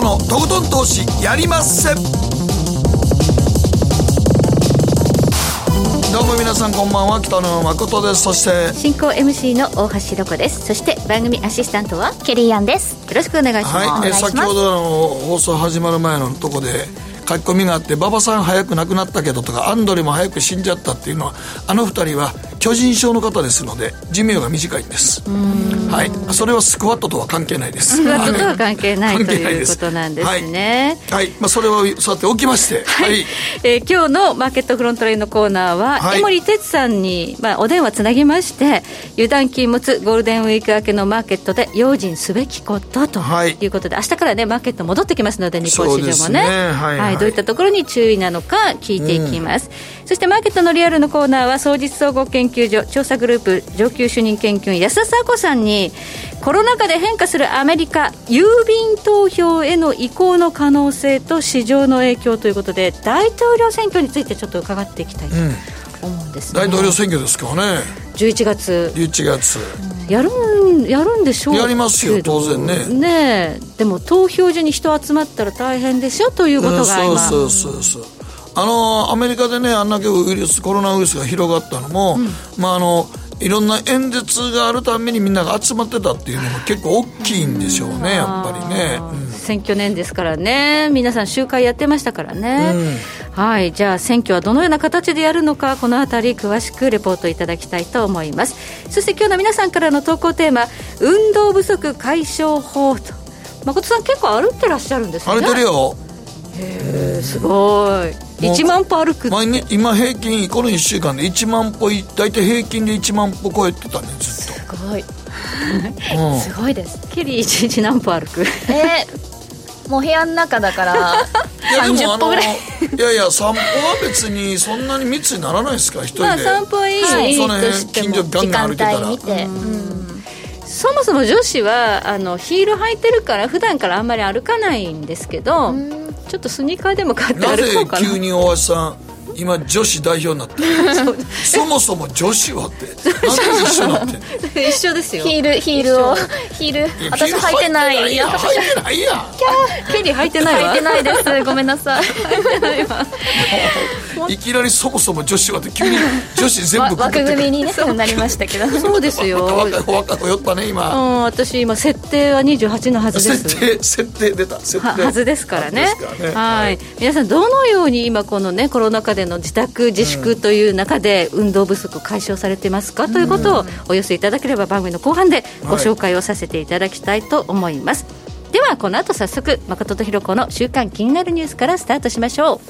誠のとことん投資やりまっせ。どうも皆さんこんばんは。北野誠です。そして進行 MC の大橋ロコです。そして番組アシスタントはケリーアンです。よろしくお願いします、はい、え先ほどの放送始まる前のとこで書き込みがあって馬場さん早く亡くなったけどとかアンドレも早く死んじゃったっていうのはあの二人は巨人症の方ですので寿命が短いんです。はい。それはスクワットとは関係ないです。スクワットとは関係ないということなんですね。はい、はい、まあ、それはそうやっておきましてはい、はい、えー、今日のマーケットフロントラインのコーナーは、はい、江森哲さんに、まあ、お電話つなぎまして油断禁物ゴールデンウィーク明けのマーケットで用心すべきこととい。うことで、はい、明日からねマーケット戻ってきますので日本市場もね、ね、はい、はい、どういったところに注意なのか聞いていきます、うん、そしてマーケットのリアルのコーナーは総実総合研究所調査グループ上級主任研究員安田佐子さんにコロナ禍で変化するアメリカ郵便投票への移行の可能性と市場の影響ということで大統領選挙についてちょっと伺っていきたいと思うんです、ねうん、大統領選挙ですからね11月。11月、うん、やるんやるんでしょう。やりますよ当然ね。ねでも投票所に人集まったら大変でしょということが今、うん、そうそうそうそうあのアメリカでねあんだけウイルスコロナウイルスが広がったのも、うん、まああのいろんな演説があるためにみんなが集まってたっていうのが結構大きいんでしょうね、やっぱりね、うん、選挙年ですからね。皆さん集会やってましたからね、うん、はい。じゃあ選挙はどのような形でやるのかこの辺り詳しくレポートいただきたいと思います。そして今日の皆さんからの投稿テーマ運動不足解消法と。誠さん結構歩ってらっしゃるんですね。歩いてるよ。へえすごい1万歩歩く毎日今平均この1週間で1万歩大体平均で1万歩超えてたねずっと。すごい、うん、すごいです。ケリー1日何歩歩く？えー、もう部屋の中だから30歩ぐらい。いやいや散歩は別にそんなに密にならないですか一人で、まあ、散歩いい、はい、その辺近所ガンガン歩いてたら、そもそも女子はあのヒール履いてるから普段からあんまり歩かないんですけど、ちょっとスニーカーでも買って歩こうかな。なぜ急に大橋さん今女子代表になって。そもそも女子はってなんで一緒になって一緒ですよ。ヒールヒールを。ヒール。私履いてないいや。履いてないや。ケリー。履いてないわ。履いてないです。ごめんなさい。履いてないわいきなりそもそも女子はって急に女子全部枠組みに、ね、なりましたけど。そうですよ。若く酔ったね今、うん、私今設定は28のはずです。設定設定出た。設定はずですからね、ね、はい。皆さんどのように今このねコロナ禍での自宅自粛という中で運動不足解消されてますか、ということをお寄せいただければ番組の後半でご紹介をさせていただきたいと思います、はい、ではこの後早速誠とひろ子の週刊気になるニュースからスタートしましょう。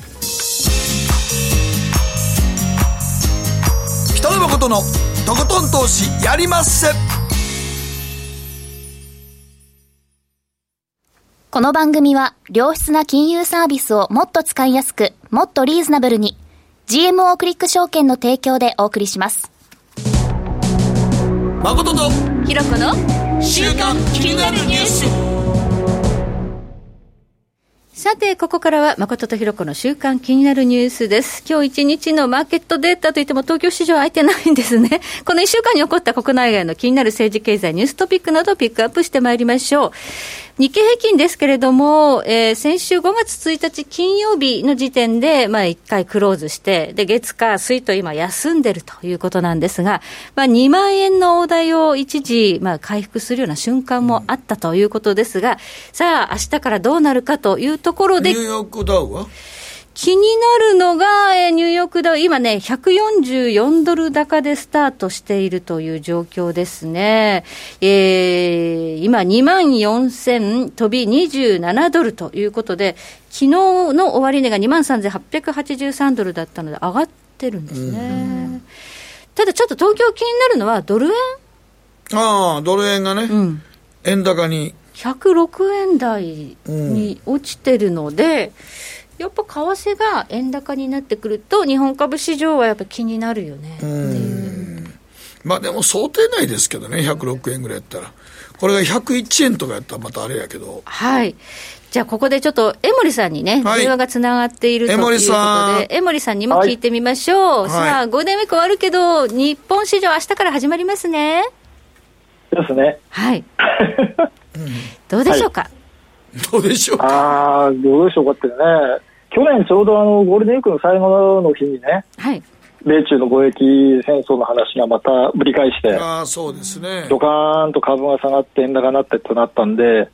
北野誠のとことん投資やりまっせ。この番組は良質な金融サービスをもっと使いやすくもっとリーズナブルに GMO クリック証券の提供でお送りします誠とひろこの週刊気になるニュースさて、ここからは誠とひろ子の週間気になるニュースです。今日一日のマーケットデータといっても東京市場は空いてないんですね。この一週間に起こった国内外の気になる政治経済ニューストピックなどをピックアップしてまいりましょう。日経平均ですけれども、えー、先週5月1日金曜日の時点で、まあ1回クローズして、で、月火水と今休んでるということなんですが、まあ2万円の大台を一時、まあ回復するような瞬間もあったということですが、さあ明日からどうなるかというところで。ニューヨークダウは？気になるのが、えー、ニューヨークダウ、今ね、144ドル高でスタートしているという状況ですね。えー、今、2万4000飛び27ドルということで、昨日の終値が2万3883ドルだったので、上がってるんですね。ただちょっと東京気になるのは、ドル円？ああ、ドル円がね、うん、円高に。106円台に落ちてるので、うんやっぱ為替が円高になってくると、日本株市場はやっぱ気になるよねっていう。まあでも想定内ですけどね、106円ぐらいやったら。これが101円とかやったらまたあれやけど。はい。じゃあ、ここでちょっと、江森さんにね、はい、電話がつながっているということで、江森さんにも聞いてみましょう。はい、さあ、ゴールデンウィーク終わるけど、日本市場、明日から始まりますね。ですね。はい。どうでしょうか、はいどうでしょうああ、どうでしょうかってね。去年ちょうどあのゴールデンウィークの最後の日にね、はい、米中の貿易戦争の話がまたぶり返して、あそうですねドカーンと株が下がって、円高になってとなったんで、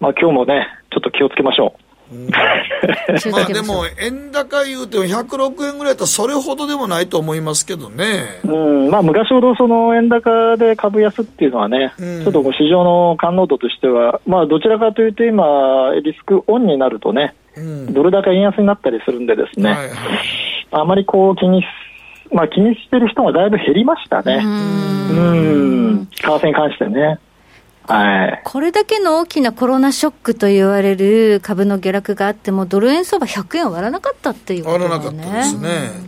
まあ今日もね、ちょっと気をつけましょう。まあでも、円高言うても106円ぐらいだったらそれほどでもないと思いますけどね。うん、まあ昔ほどその円高で株安っていうのはね、うん、ちょっと市場の感能度としては、まあどちらかというと今、リスクオンになるとね、うん、ドル高円安になったりするんでですね、はいはい、あまりこう気にまあ気にしてる人がだいぶ減りましたね。うん。為替に関してね。はい、これだけの大きなコロナショックと言われる株の下落があっても、ドル円相場100円割らなかったっていうことだね。割らなかったですね。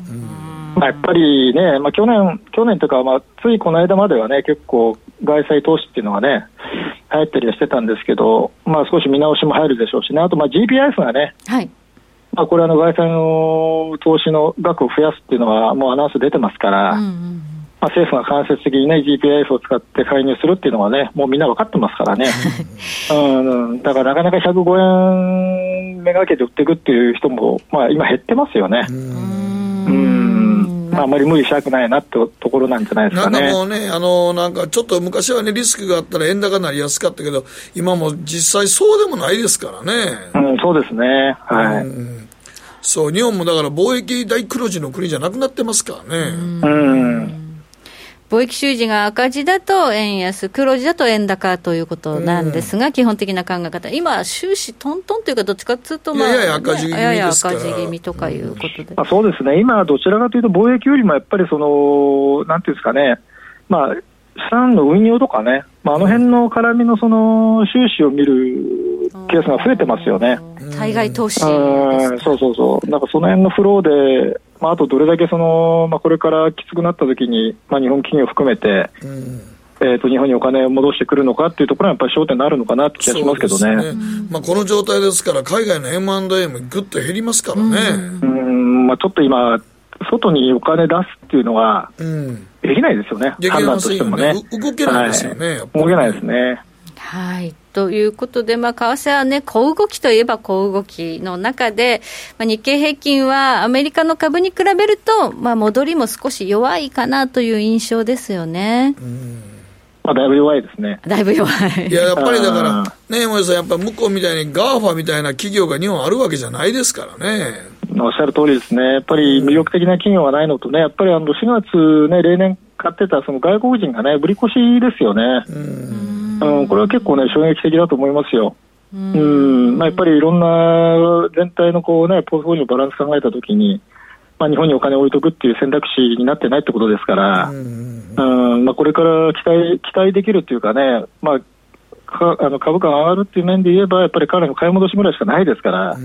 まあ、やっぱりね、まあ、去年、去年というか、まあ、ついこの間まではね、結構、外債投資っていうのがね、入ったりはしてたんですけど、まあ、少し見直しも入るでしょうしね、あと、まあ、GPIF がね、はい、まあ、これあの、外債の投資の額を増やすっていうのは、もうアナウンス出てますから、うんうんまあ、政府が間接的にね、GPIF を使って介入するっていうのはね、もうみんな分かってますからね。うん、だからなかなか105円めがけて売っていくっていう人も、まあ今減ってますよね。うん。まあ、あまり無理したくないなってところなんじゃないですかね。なんかもうね、あの、なんかちょっと昔はね、リスクがあったら円高になりやすかったけど、今も実際そうでもないですからね。うん、そうですね。はい。そう、日本もだから貿易大黒字の国じゃなくなってますからね。うん貿易収支が赤字だと円安、黒字だと円高ということなんですが、うん、基本的な考え方、今、収支トントンというか、どっちかというと、まあ、やや赤字気味やや赤字気味とかいうことで、まあ、そうですね、今、どちらかというと、貿易よりもやっぱりその、なんていうんですかね、まあ、資産の運用とかね、まあ、あの辺の絡みのその収支を見るケースが増えてますよね。対外投資、そうそうそう、なんかその辺のフローで、まあ、あとどれだけその、まあ、これからきつくなったときに、まあ、日本企業含めて、うん。えーと、日本にお金を戻してくるのかっていうところはやっぱり焦点になるのかなって気がしますけどね、ね、まあ、この状態ですから、海外の M&A もぐっと減りますからね。うん、まあ、ちょっと今、外にお金出すっていうのは、できないですよね、うん、判断としてもね。動けないですよね、はい、動けないですね。はいということで、まあ、為替はね、小動きといえば小動きの中で、まあ、日経平均はアメリカの株に比べると、まあ、戻りも少し弱いかなという印象ですよね。うんまあ、だいぶ弱いですね。だいぶ弱い。いや、やっぱりだから、ね、山さん、やっぱ向こうみたいに GAFA みたいな企業が日本あるわけじゃないですからね。おっしゃる通りですね。やっぱり魅力的な企業がないのとね、やっぱりあの4月ね、例年買ってたその外国人がね、ぶり越しですよね。うんうん、これは結構ね、衝撃的だと思いますよ。うん、まあ、やっぱりいろんな全体のこう、ね、ポートフォリオのバランス考えたときに、まあ、日本にお金を置いとくっていう選択肢になってないってことですから、うん、まあ、これから期待期待できるっていうかね、まあ、かあの株価が上がるっていう面で言えば、やっぱり彼の買い戻しぐらいしかないですから、う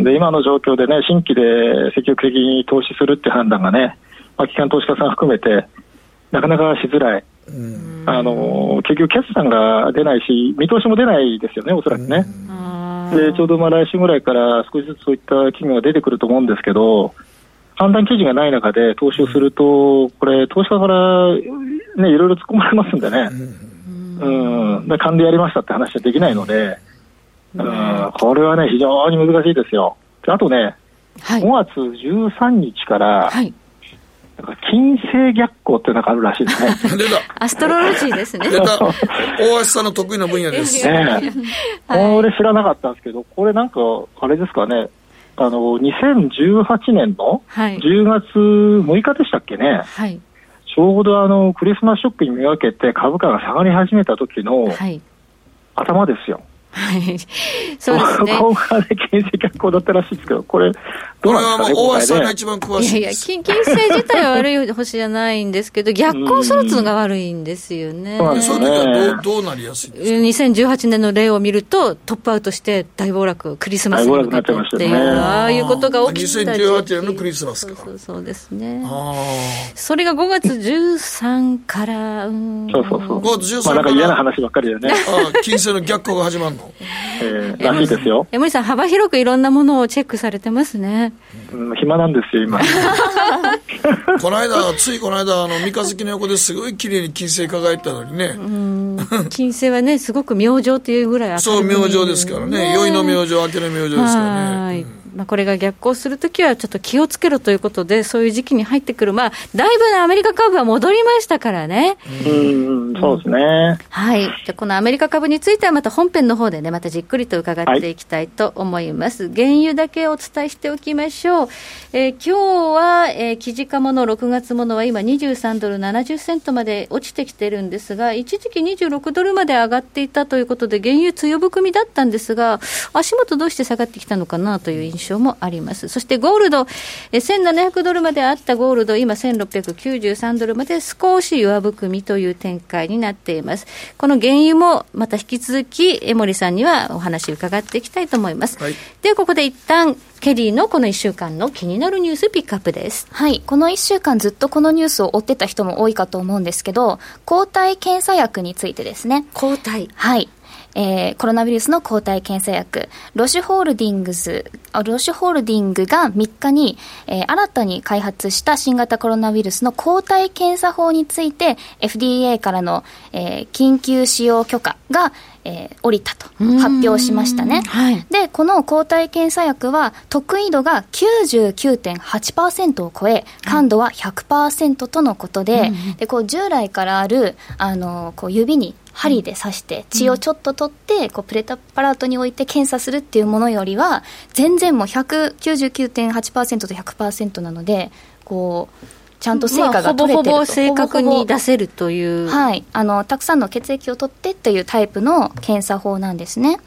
ん、で今の状況でね、新規で積極的に投資するって判断がね、まあ、機関投資家さん含めて、なかなかしづらい。あの結局、決算が出ないし、見通しも出ないですよね、おそらくね。でちょうどまあ来週ぐらいから少しずつそういった企業が出てくると思うんですけど、判断基準がない中で投資をすると、これ、投資家から、ね、いろいろ突っ込まれますんでね、うん、で勘でやりましたって話はできないので、うん、これはね、非常に難しいですよ。あとね、はい、5月13日から、はい金星逆行ってなんかあるらしいですね。出た。アストロロジーですね。出た。大橋さんの得意な分野です。ね これ知らなかったんですけど、これなんか、あれですかね、あの、2018年の10月6日でしたっけね。はい。ちょうどあの、クリスマスショックにめがけて株価が下がり始めた時の、頭ですよ。はい。そうですね。今回で金星逆行だったらしいですけど、これ、どうなんですかね、大橋さんが一番詳しいいやいや、金金星自体は悪い星じゃないんですけど、逆行するっていうのが悪いんですよね。そうですね。その時はどうどうなりやすいですか ?2018 年の例を見ると、トップアウトして大暴落、クリスマスに向けてっていう、ああいうことが起きた2018年のクリスマスか。そうそうですね。それが5月13から、うん。そうそうそう。5月13から。まあなんか嫌な話ばっかりだよね。ああ、金星の逆行が始まるの、えー、らしいですよ。江森さん、幅広くいろんなものをチェックされてますね。うん、暇なんですよ、今。この間、ついこの間、あの、三日月の横ですごい綺麗に金星輝いたのにね。金星はね、すごく明星っていうぐらいそう、明星ですからね。宵の明星、明けの明星ですからね。まあ、これが逆行するときはちょっと気をつけろということで、そういう時期に入ってくる、まあ、だいぶ、ね、アメリカ株は戻りましたからね。うん、そうですね。はい。じゃこのアメリカ株についてはまた本編の方でね、またじっくりと伺っていきたいと思います。はい、原油だけお伝えしておきましょう。えー、今日は、えー、記事化もの6月ものは今23ドル70セントまで落ちてきてるんですが、一時期26ドルまで上がっていたということで、原油強含みだったんですが、足元どうして下がってきたのかなという印象もあります。そしてゴールド、1700ドルまであったゴールド、今1693ドルまで少し弱含みという展開になっています。この原油もまた引き続き、江森さんにはお話伺っていきたいと思います。はい、ではここで一旦、ケリーのこの1週間の気になるニュースピックアップです。はい。この1週間ずっとこのニュースを追ってた人も多いかと思うんですけど、抗体検査薬についてですね。抗体はい。えー、コロナウイルスの抗体検査薬、ロシュホールディングス、ロシュホールディングが3日に、えー、新たに開発した新型コロナウイルスの抗体検査法について、FDA からの、えー、緊急使用許可が、えー、降りたと発表しましたね、はい、でこの抗体検査薬は得意度が99.8%を超え感度は100%とのことで,、でこう従来からあるあのこう指に針で刺して血をちょっと取ってこうプレタパラートに置いて検査するっていうものよりは全然もう199.8%と100%なのでこうちゃんと成果が取れてると、まあ、ほぼほぼ。正確に出せるという。はい。あのたくさんの血液を取ってっていうタイプの検査法なんですね。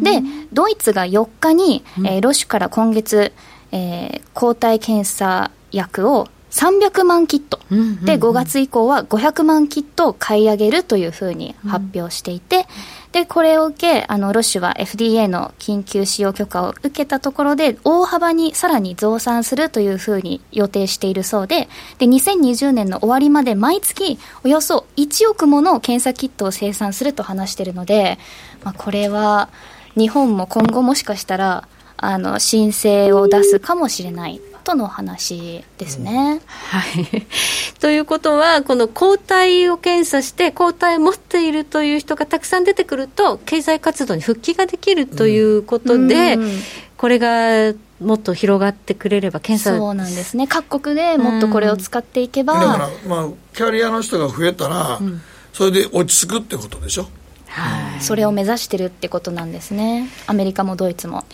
でドイツが4日に、えー、ロシュから今月、えー、抗体検査薬を300万キット、で5月以降は500万キットを買い上げるというふうに発表していて、でこれを受けあのロッシュは FDA の緊急使用許可を受けたところで大幅にさらに増産するというふうに予定しているそうでで2020年の終わりまで毎月およそ1億もの検査キットを生産すると話しているので、まあ、これは日本も今後もしかしたらあの申請を出すかもしれないとの話ですね。はい。ということは、この抗体を検査して、抗体を持っているという人がたくさん出てくると、経済活動に復帰ができるということで、うん、これがもっと広がってくれれば、検査そうなんですね、各国でもっとこれを使っていけば。だから、まあ、キャリアの人が増えたら、うん、それで落ち着くってことでしょ？はい、それを目指してるってことなんですね、アメリカもドイツも。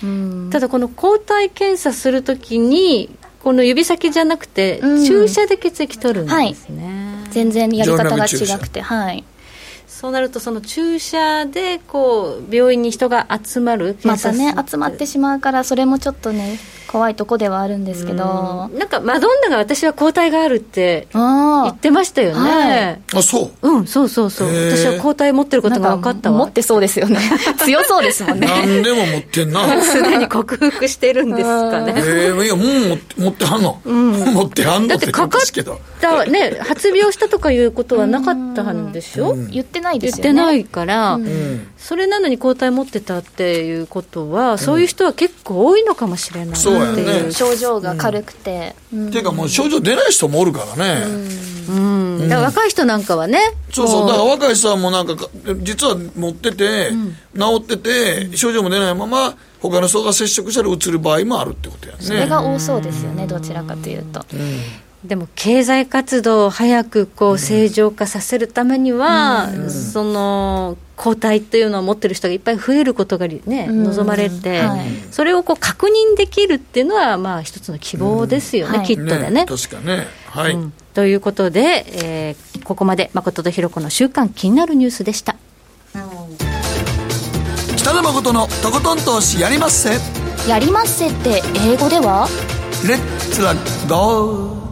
ただ、この抗体検査するときに、この指先じゃなくて、注射で血液取るんですね、はい、全然やり方が違くて、はい、そうなると、その注射でこう病院に人が集まるまたね、集まってしまうから、それもちょっとね、怖いとこではあるんですけど、ん。なんかマドンナが私は抗体があるって言ってましたよね、はい、あそう。うんそうそうそう。私は抗体持ってることが分かったわ。持ってそうですよね。強そうですもんね。何でも持ってんな。すでに克服してるんですかね。ええー、いやもう持ってはんの、うん、持ってはんのってかかったね発病したとかいうことはなかったんでしょ、うん、言ってないですよね。言ってないから、うん、それなのに抗体持ってたっていうことは、そういう人は結構多いのかもしれない、そうやね。症状が軽くて、っていうかもう症状出ない人もおるからね。うん、だから若い人なんかはねそうそう。だから若い人はもうなんか実は持ってて、治ってて症状も出ないまま他の人が接触したらうつる場合もあるってことやね。それが多そうですよねどちらかというと、でも経済活動を早くこう正常化させるためには、その抗体というのを持ってる人がいっぱい増えることが、ね、望まれて、はい、それをこう確認できるっていうのは、まあ、一つの希望ですよね、はい、きっとでね。ね確かね、はい、うん、ということで、えー、ここまで誠とひろ子の週間気になるニュースでした。北野誠のとことん投資やりまっせ。やりまっせって英語では？レッツラゴー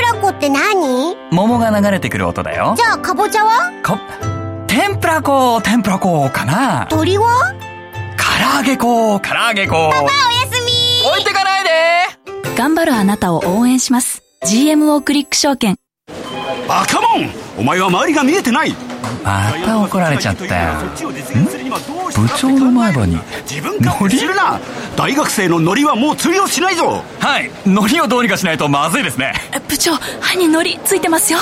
ら何桃が流れてくる音だよ。じゃあかぼちゃは？か天ぷらこ天ぷらこかな。鳥は？唐揚げこ唐揚げこパパおやすみ。置いてかないで。頑張るあなたを応援します。GMO クリック証券。バカモン！お前は周りが見えてないまた怒られちゃったよ。部長の前歯に自分勝手するな！大学生のノリはもう通用しないぞ！はい。ノリをどうにかしないとまずいですね。部長歯にノリついてますよ。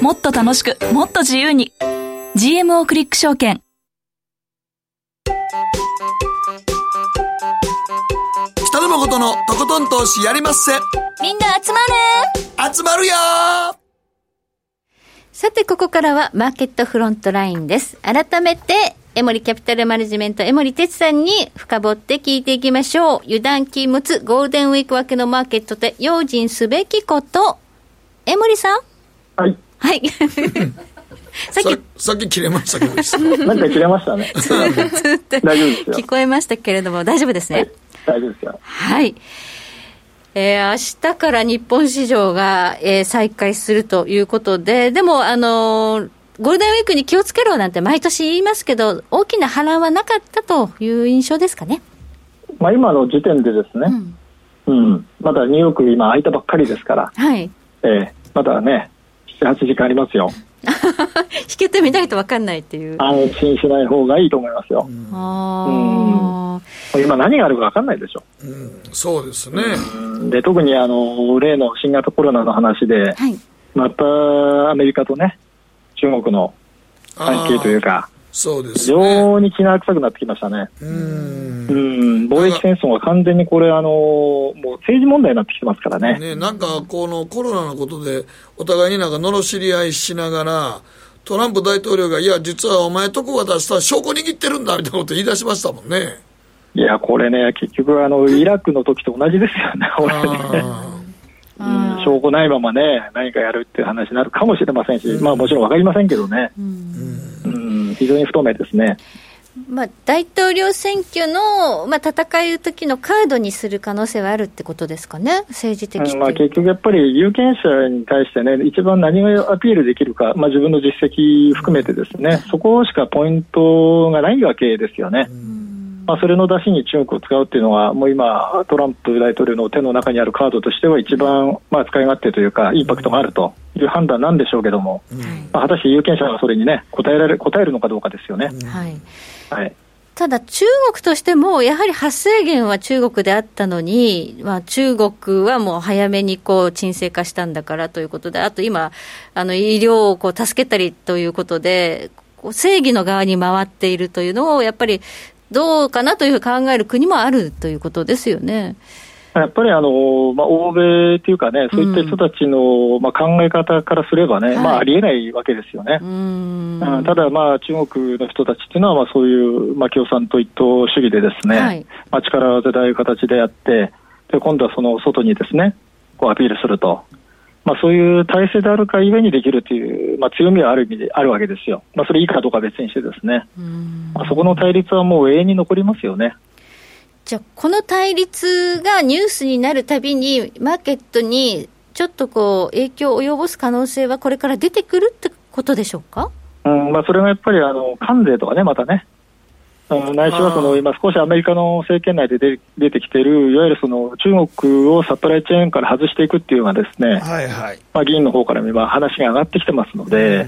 もっと楽しくもっと自由に。GMO クリック証券。北野誠のとことん投資やりまっせ。みんな集まる。集まるよさて、ここからはマーケットフロントラインです。改めて、エモリキャピタルマネジメント、エモリ哲さんに深掘って聞いていきましょう。油断禁物、ゴールデンウィーク明けのマーケットで用心すべきこと。エモリさん？はい。はい。さっきさっき切れましたけど、なんか切れましたね。大丈夫ですよ。聞こえましたけれども、大丈夫ですね。はい、大丈夫ですよ。はい。えー、明日から日本市場が、えー、再開するということで、でも、あのー、ゴールデンウィークに気をつけろなんて毎年言いますけど、大きな波乱はなかったという印象ですかね。まあ、今の時点でですね、うん、うん、まだニューヨーク今開いたばっかりですから、はい。えー、まだね、7、8時間ありますよ。引けてみないと分かんないっていう。安心しない方がいいと思いますよ。あうん、今何があるか分かんないでしょ。うん、そうですね。で、特にあの、例の新型コロナの話で、はい、またアメリカとね、中国の関係というか、そうです、ね、非常に気が臭くなってきましたね。うん。貿易戦争が完全にこれ、あの、もう政治問題になってきてますからね。ね、なんかこのコロナのことで、お互いになんか罵り合いしながら、トランプ大統領が、いや、実はお前とこ渡した証拠握ってるんだみたいなこと言い出しましたもんね。いや、これね、結局、あの、イラクの時と同じですよね、これね。うん、証拠ないままね、何かやるっていう話になるかもしれませんし、まあもちろん分かりませんけどね。うん非常に不透明ですね。まあ、大統領選挙の、まあ、戦う時のカードにする可能性はあるってことですかね、政治的、まあ、結局やっぱり有権者に対してね、一番何がアピールできるか、まあ、自分の実績含めてですね、そこしかポイントがないわけですよね。まあ、それの出しに中国を使うっていうのは、もう今、トランプ大統領の手の中にあるカードとしては、一番、まあ、使い勝手というか、インパクトがあるという判断なんでしょうけども、うん、まあ、果たして有権者がそれにね、答えられ答えるのかどうかですよね。はい、はい。ただ、中国としても、やはり発生源は中国であったのに、まあ、中国はもう早めにこう沈静化したんだからということで、あと今、あの医療をこう助けたりということで、正義の側に回っているというのを、やっぱりどうかなというふうに考える国もあるということですよね。やっぱりあの、まあ、欧米というかね、そういった人たちの、まあ、考え方からすればね、まあ、ありえないわけですよね。うんただ、まあ、中国の人たちっていうのは、まあ、そういう、まあ、共産党一党主義でですね、はい、まあ、力技でああいう形でやって、で今度はその外にですね、こうアピールすると。まあ、そういう体制であるかゆえにできるという、まあ、強みはある意味であるわけですよ。まあ、それいいかどうか別にしてですね。まあ、そこの対立はもう永遠に残りますよね。じゃあ、この対立がニュースになるたびに、マーケットにちょっとこう影響を及ぼす可能性はこれから出てくるってことでしょうか、うんまあ、それがやっぱりあの関税とかね、またね、ないしはその今、少しアメリカの政権内で出出てきている、いわゆるその中国をサプライチェーンから外していくっていうのがですね、はいはいまあ、議員の方から見れば話が上がってきてますので、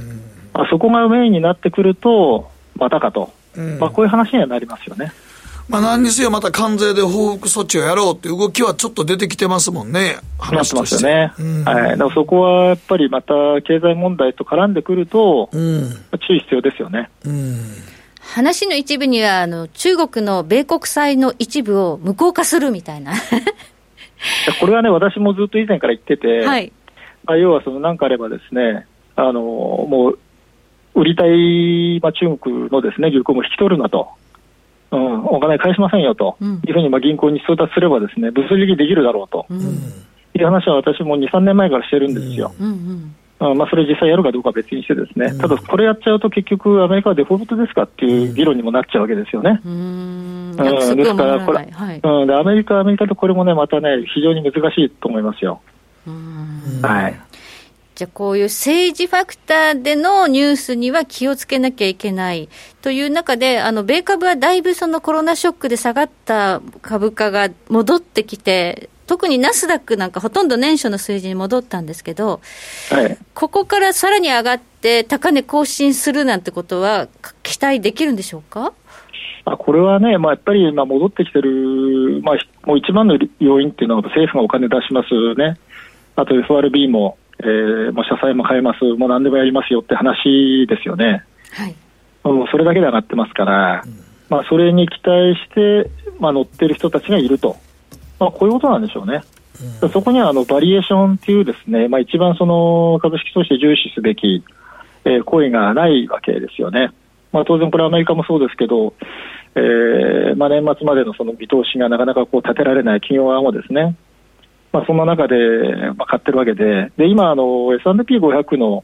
まあ、そこがメインになってくると、またかと、まあ、こういう話にはなりますよね。まあ、何にせよまた関税で報復措置をやろうっていう動きはちょっと出てきてますもんね、話として。なってますよね。うん、はい。だからそこはやっぱりまた経済問題と絡んでくると、うん、注意必要ですよね。うん話の一部にはあの中国の米国債の一部を無効化するみたいな。これはね、私もずっと以前から言ってて、はい、まあ、要はその何かあればですね、あのもう売りたい、まあ、中国のですね銀行も引き取るなと、うん、お金返しませんよと、うん、いうふうにまあ銀行に通達すれば、ですね物理的できるだろうと、うん、いう話は私も2、3年前からしてるんですよ。うんうんまあ、それ実際やるかどうかは別にしてですね、ただこれやっちゃうと結局アメリカはデフォルトですかっていう議論にもなっちゃうわけですよね。うん、ですからこれ、はい、うん、でアメリカはアメリカとこれもねまたね非常に難しいと思いますよ。はい。じゃあこういう政治ファクターでのニュースには気をつけなきゃいけないという中で、あの米株はだいぶそのコロナショックで下がった株価が戻ってきて、特にナスダックなんかほとんど年初の数字に戻ったんですけど、はい、ここからさらに上がって高値更新するなんてことは期待できるんでしょうか？あこれはね、まあ、やっぱり今戻ってきてる、まあ、もう一番の要因っていうのは政府がお金出しますね。あと FRB も、えー、もう社債も変えます、もう何でもやりますよって話ですよね。はい。それだけで上がってますから、うん、まあ、それに期待して、まあ、乗ってる人たちがいると。まあ、こういうことなんでしょうね。うん、そこにはあのバリエーションっていうですね、まあ、一番その株式投資で重視すべき、えー、行為がないわけですよね。まあ、当然これアメリカもそうですけど、えーまあ、年末までのその見通しがなかなかこう立てられない企業側もですね、まあ、そんな中で、まあ、買ってるわけで、で今あの、S&P500 の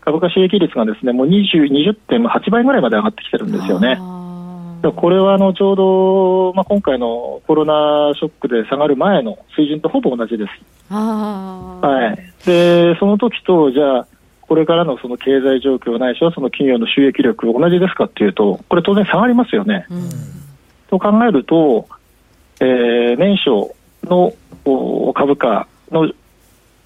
株価収益率がですねもう20.8倍ぐらいまで上がってきてるんですよね。これはあのちょうど、まあ、今回のコロナショックで下がる前の水準とほぼ同じです。はい、でその時とじゃあこれからのその経済状況ないしはその企業の収益力同じですかっていうとこれ当然下がりますよね。うん、と考えると、えー、年初の株価の、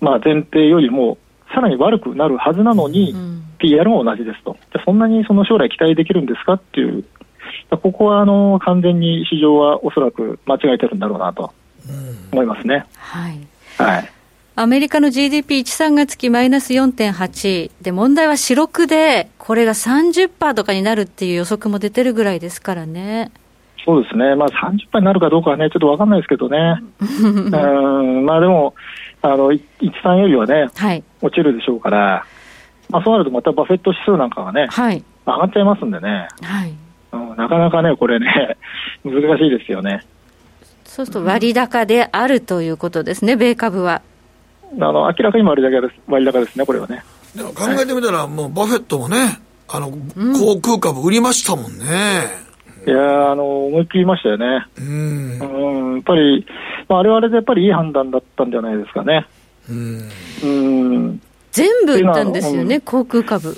まあ、前提よりもさらに悪くなるはずなのに、うん、PR も同じですと、そんなにその将来期待できるんですかっていう。ここはあの完全に市場はおそらく間違えてるんだろうなと。思いますね。はい、はい。アメリカの GDP1、3月期マイナス4.8で、問題は四六で、これが30%とかになるっていう予測も出てるぐらいですからね。そうですね、まあ、30%になるかどうかはね、ちょっと分かんないですけどね、うんまあでも、あの1、3よりはね、はい、落ちるでしょうから、まあ、そうなるとまたバフェット指数なんかがね、はい、上がっちゃいますんでね。はいうん、なかなかね、これね、難しいですよね。そうすると割高であるということですね、米株は。あの明らかに割高です割高ですね、これはね。でも考えてみたら、もうバフェットもね、あの、航空株売りましたもんね。いやあの思いっきりましたよね。うん。うんやっぱり、まあ、あれはあれでやっぱりいい判断だったんじゃないですかね。うん。うん全部売ったんですよね、航空株。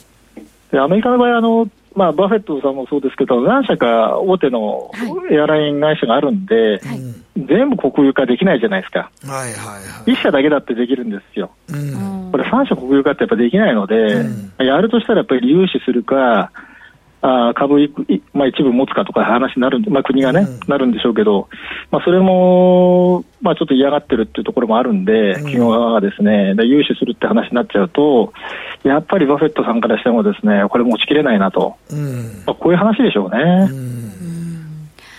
でアメリカの場合あの、まあ、バフェットさんもそうですけど、何社か大手のエアライン会社があるんで、はい、全部国有化できないじゃないですか。はいはいはい。1社だけだってできるんですよ。うん、これ3社国有化ってやっぱできないので、うん、やるとしたらやっぱり融資するか、あ株、まあ、一部持つかとか話になるんで、まあ、国がね、うん、なるんでしょうけど、まあ、それも、まあ、ちょっと嫌がってるっていうところもあるんで、企業側がですね、融資するって話になっちゃうと、やっぱりバフェットさんからしてもですね、これ持ちきれないなと。うん、まあ、こういう話でしょうね。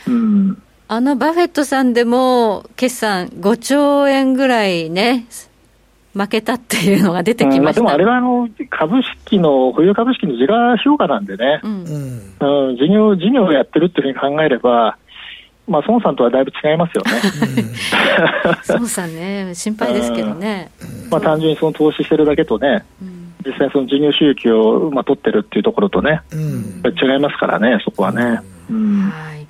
うん、あのバフェットさんでも、決算5兆円ぐらいね、負けたっていうのが出てきました、うんまあ、でもあれはあの株式の、保有株式の時価評価なんでね、うん、うん、事業事業をやってるっていうふうに考えれば、まあ、孫さんとはだいぶ違いますよね。孫さんね、心配ですけどね。まあ、単純にその投資してるだけとね、実際その事業収益を、まあ、取ってるっていうところとね、違いますからね、そこはね。はい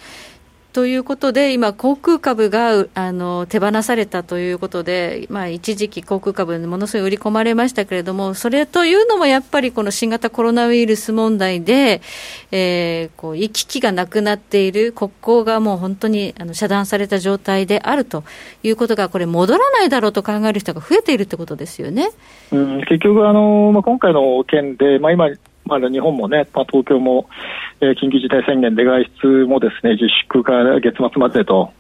ということで、今、航空株があの手放されたということで、まあ、一時期、航空株ものすごい売り込まれましたけれども、それというのもやっぱりこの新型コロナウイルス問題で、えー、こう行き来がなくなっている、国交がもう本当にあの遮断された状態であるということが、これ、戻らないだろうと考える人が増えているってことですよね。うん、結局あの、まあ、今回の件で、まあ、今、まあ、日本もね、まあ、東京も、えー、緊急事態宣言で外出もですね自粛から月末までと、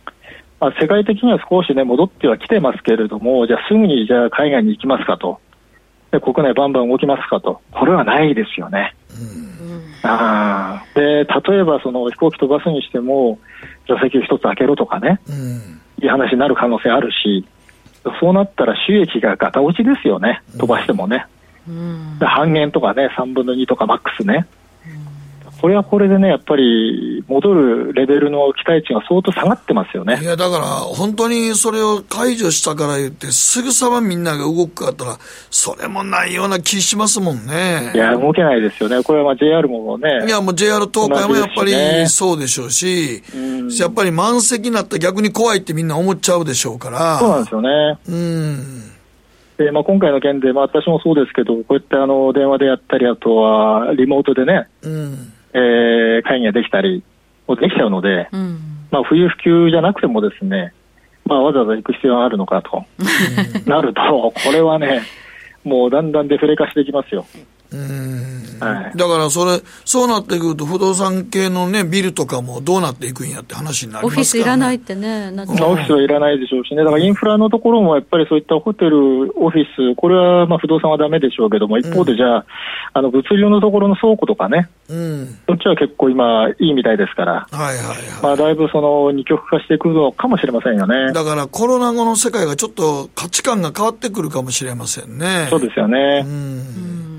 まあ、世界的には少しね戻ってはきてますけれども、じゃあすぐにじゃあ海外に行きますかと、で国内バンバン動きますかと、これはないですよね。うん、あで例えばその飛行機飛ばすにしても、座席を一つ開けろとかね、うん、いい話になる可能性あるし、そうなったら収益がガタ落ちですよね、飛ばしてもね。半減とかね、3分の2とかマックスね、これはこれでね、やっぱり戻るレベルの期待値が相当下がってますよね。いや、だから、本当にそれを解除したから言って、すぐさまみんなが動くかったら、それもないような気しますもんね。いや、動けないですよね。これはまあ JR もね。いや、もう JR 東海もやっぱりそうでしょうし、ね、やっぱり満席になったら逆に怖いってみんな思っちゃうでしょうから。そうなんですよね。うん。でまあ、今回の件で、まあ、私もそうですけど、こうやってあの電話でやったり、あとはリモートでね、うん。えー、会議ができたり、できちゃうので、うん、まあ、冬普及じゃなくてもですね、まあ、わざわざ行く必要があるのかと。なると、これはね、もうだんだんデフレ化していきますよ。はい、だからそれ、そうなってくると、不動産系のね、ビルとかもどうなっていくんやって話になりますから、ね、オフィスいらないってね、なっオフィスはいらないでしょうしね、だからインフラのところもやっぱりそういったホテル、オフィス、これはまあ不動産はだめでしょうけども、一方でじゃあ、うん、あの物流のところの倉庫とかね、うん、そっちは結構今、いいみたいですから、はいはいはい。まあ、だいぶその二極化していくのかもしれませんよね。だからコロナ後の世界がちょっと価値観が変わってくるかもしれませんね。そうですよね、うん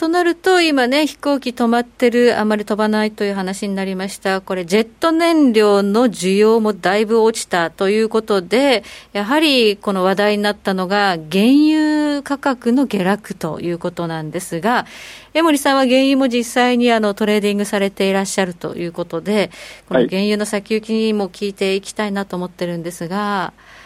となると、今ね、飛行機止まってる、あまり飛ばないという話になりました。これ、ジェット燃料の需要もだいぶ落ちたということで、やはりこの話題になったのが、原油価格の下落ということなんですが、江森さんは原油も実際にあのトレーディングされていらっしゃるということで、この原油の先行きにも聞いていきたいなと思ってるんですが、はい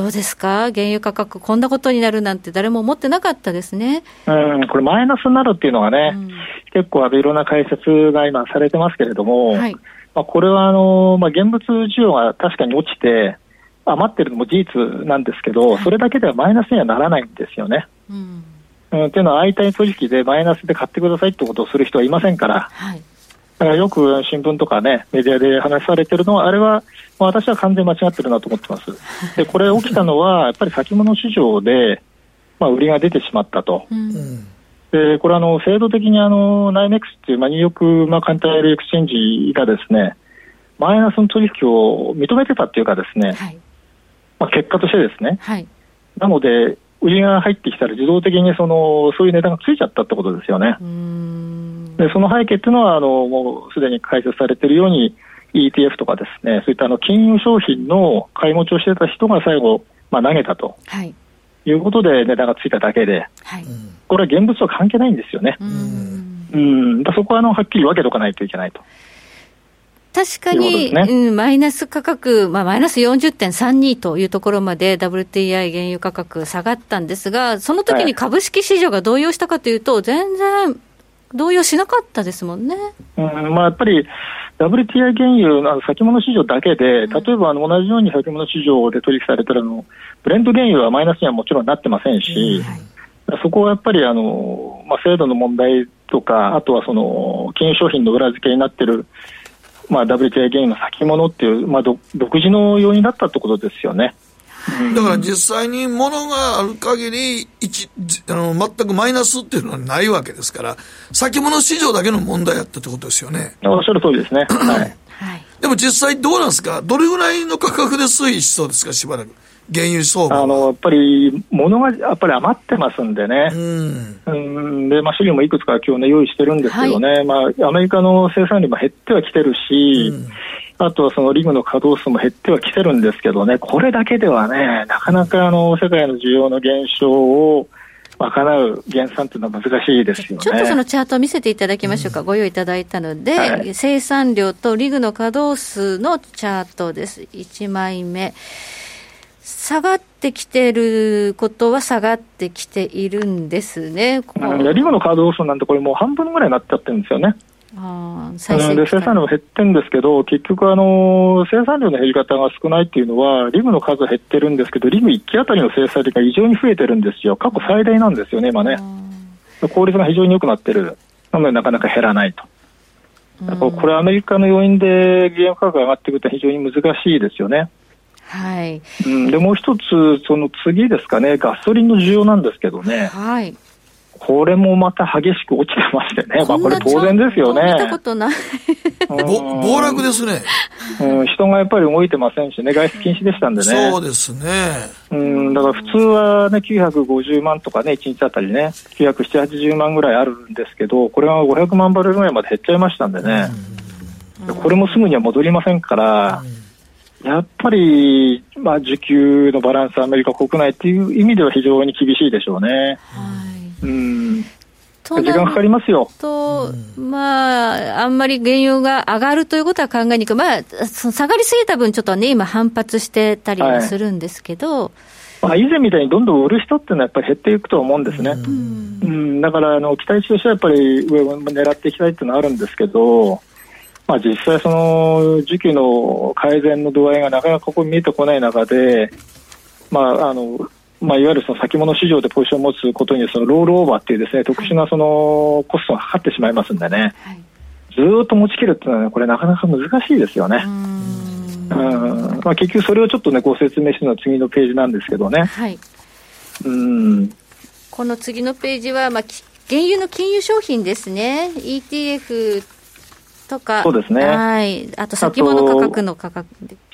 どうですか、原油価格、こんなことになるなんて、誰も思ってなかったですね。うんこれ、マイナスになるっていうのがね、うん、結構、いろんな解説が今、されてますけれども、はい、まあ、これはあの、まあ、現物需要が確かに落ちて、余ってるのも事実なんですけど、はい、それだけではマイナスにはならないんですよね。うん。うん、っていうのは、相対取引でマイナスで買ってくださいってことをする人はいませんから、はい、だからよく新聞とかね、メディアで話されてるのは、あれは私は完全間違ってるなと思ってます。で、これ起きたのは、やっぱり先物市場で、まあ、売りが出てしまったと。うん、で、これあの、制度的にあの、ナイメックスっていう、まあ、ニューヨーク、まあ、カンタイルエクスチェンジがですね、マイナスの取引を認めてたっていうかですね、はい、まあ、結果としてですね、はい、なので、売りが入ってきたら自動的にその、そういう値段がついちゃったってことですよね。で、その背景っていうのは、あの、もうすでに解説されているように、ETF とかですね、そういったあの金融商品の買い持ちをしてた人が最後、まあ、投げたと、はい、いうことで値段がついただけで、はい、これは現物は関係ないんですよね。うん。うん。そこはあのはっきり分けておかないといけないと。確かに、ね、うん、マイナス価格、まあ、マイナス40.32というところまで WTI 原油価格下がったんですが、その時に株式市場が動揺したかというと、全然動揺しなかったですもんね。うんまあ、やっぱり WTI 原油の先物市場だけで、例えばあの同じように先物市場で取引されてるの、ブレンド原油はマイナスにはもちろんなってませんし、はい、そこはやっぱりあの、まあ、制度の問題とか、あとはその金融商品の裏付けになってる、まあ、WTI 原油の先物っていう、まあ、独自の要因だったってことですよね。だから実際に物がある限り一あの全くマイナスっていうのはないわけですから先物市場だけの問題やったってことですよね。おっしゃる通りですね。はい。でも実際どうなんですか？どれぐらいの価格で推移しそうですか？しばらく原油相場。あのやっぱり物がやっぱり余ってますんでね、うん、うん。でまあ、資料もいくつか今日ね用意してるんですけどね、はい、まあ、アメリカの生産量も減ってはきてるし、うん。あとはそのリグの稼働数も減ってはきてるんですけどね、これだけではね、なかなかあの世界の需要の減少を賄う減産というのは難しいですよね。ちょっとそのチャートを見せていただきましょうか、うん、ご用意いただいたので、はい、生産量とリグの稼働数のチャートです。1枚目。下がってきてることは下がってきているんですね。リグの稼働数なんてこれもう半分ぐらいになっちゃってるんですよね。あで生産量減ってるんですけど、結局あの、生産量の減り方が少ないっていうのは、リグの数減ってるんですけど、リグ1機あたりの生産量が異常に増えてるんですよ、過去最大なんですよね、今ね。効率が非常に良くなってる、なのでなかなか減らないと。これ、アメリカの要因で原油価格が上がってくると非常に難しいですよね。はい、うん、でもう一つ、その次ですかね、ガソリンの需要なんですけどね。はい。これもまた激しく落ちてましてね、まあ、これ当然ですよね。見たことない。暴落ですね、うん、人がやっぱり動いてませんしね、外出禁止でしたんでね。そうですね。うん、だから普通はね、950万とかね、1日あたりね、970、80万ぐらいあるんですけど、これは500万バレルぐらいまで減っちゃいましたんでね、うん、これもすぐには戻りませんから、うん、やっぱり、まあ、需給のバランス、アメリカ国内っていう意味では非常に厳しいでしょうね。はい、うん時間かかりますよ。と、まあ、あんまり原油が上がるということは考えにくい。まあ、下がりすぎた分、ちょっとね、今反発してたりはするんですけど、はいまあ、以前みたいにどんどん売る人っていうのはやっぱり減っていくと思うんですね。うん、うん、だからあの期待値としてはやっぱり上を狙っていきたいっていうのはあるんですけど、まあ、実際その需給の改善の度合いがなかなかここ見えてこない中で、まああのまあ、いわゆるその先物市場でポジションを持つことにそのロールオーバーっていうですね特殊なそのコストがかかってしまいますんでね、はい、ずっと持ちきるっていうのは、ね、これなかなか難しいですよね。うんまあ、結局それをちょっとねご説明するのは次のページなんですけどね。はい、うんこの次のページは、まあ、原油の金融商品ですね。ETF とか、そうですね。はい。あと先物価格の価格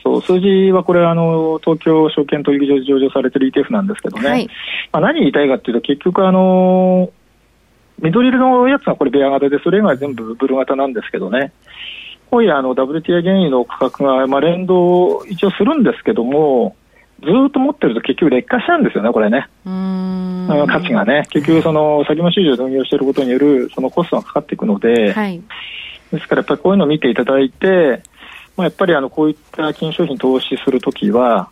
そう、数字はこれ、あの、東京証券取引所で上場されてる ETF なんですけどね。はい、まあ、何言いたいかっていうと、結局、あの、緑色のやつがこれベア型で、それ以外全部ブルー型なんですけどね。今夜、あの、WTI 原油の価格が、まあ、連動一応するんですけども、ずっと持ってると結局劣化しちゃうんですよね、これね。うん価値がね。結局、その、先物市場で運用していることによる、そのコストがかかっていくので、はい、ですからやっぱりこういうのを見ていただいて、まあ、やっぱりあのこういった金商品投資するときは、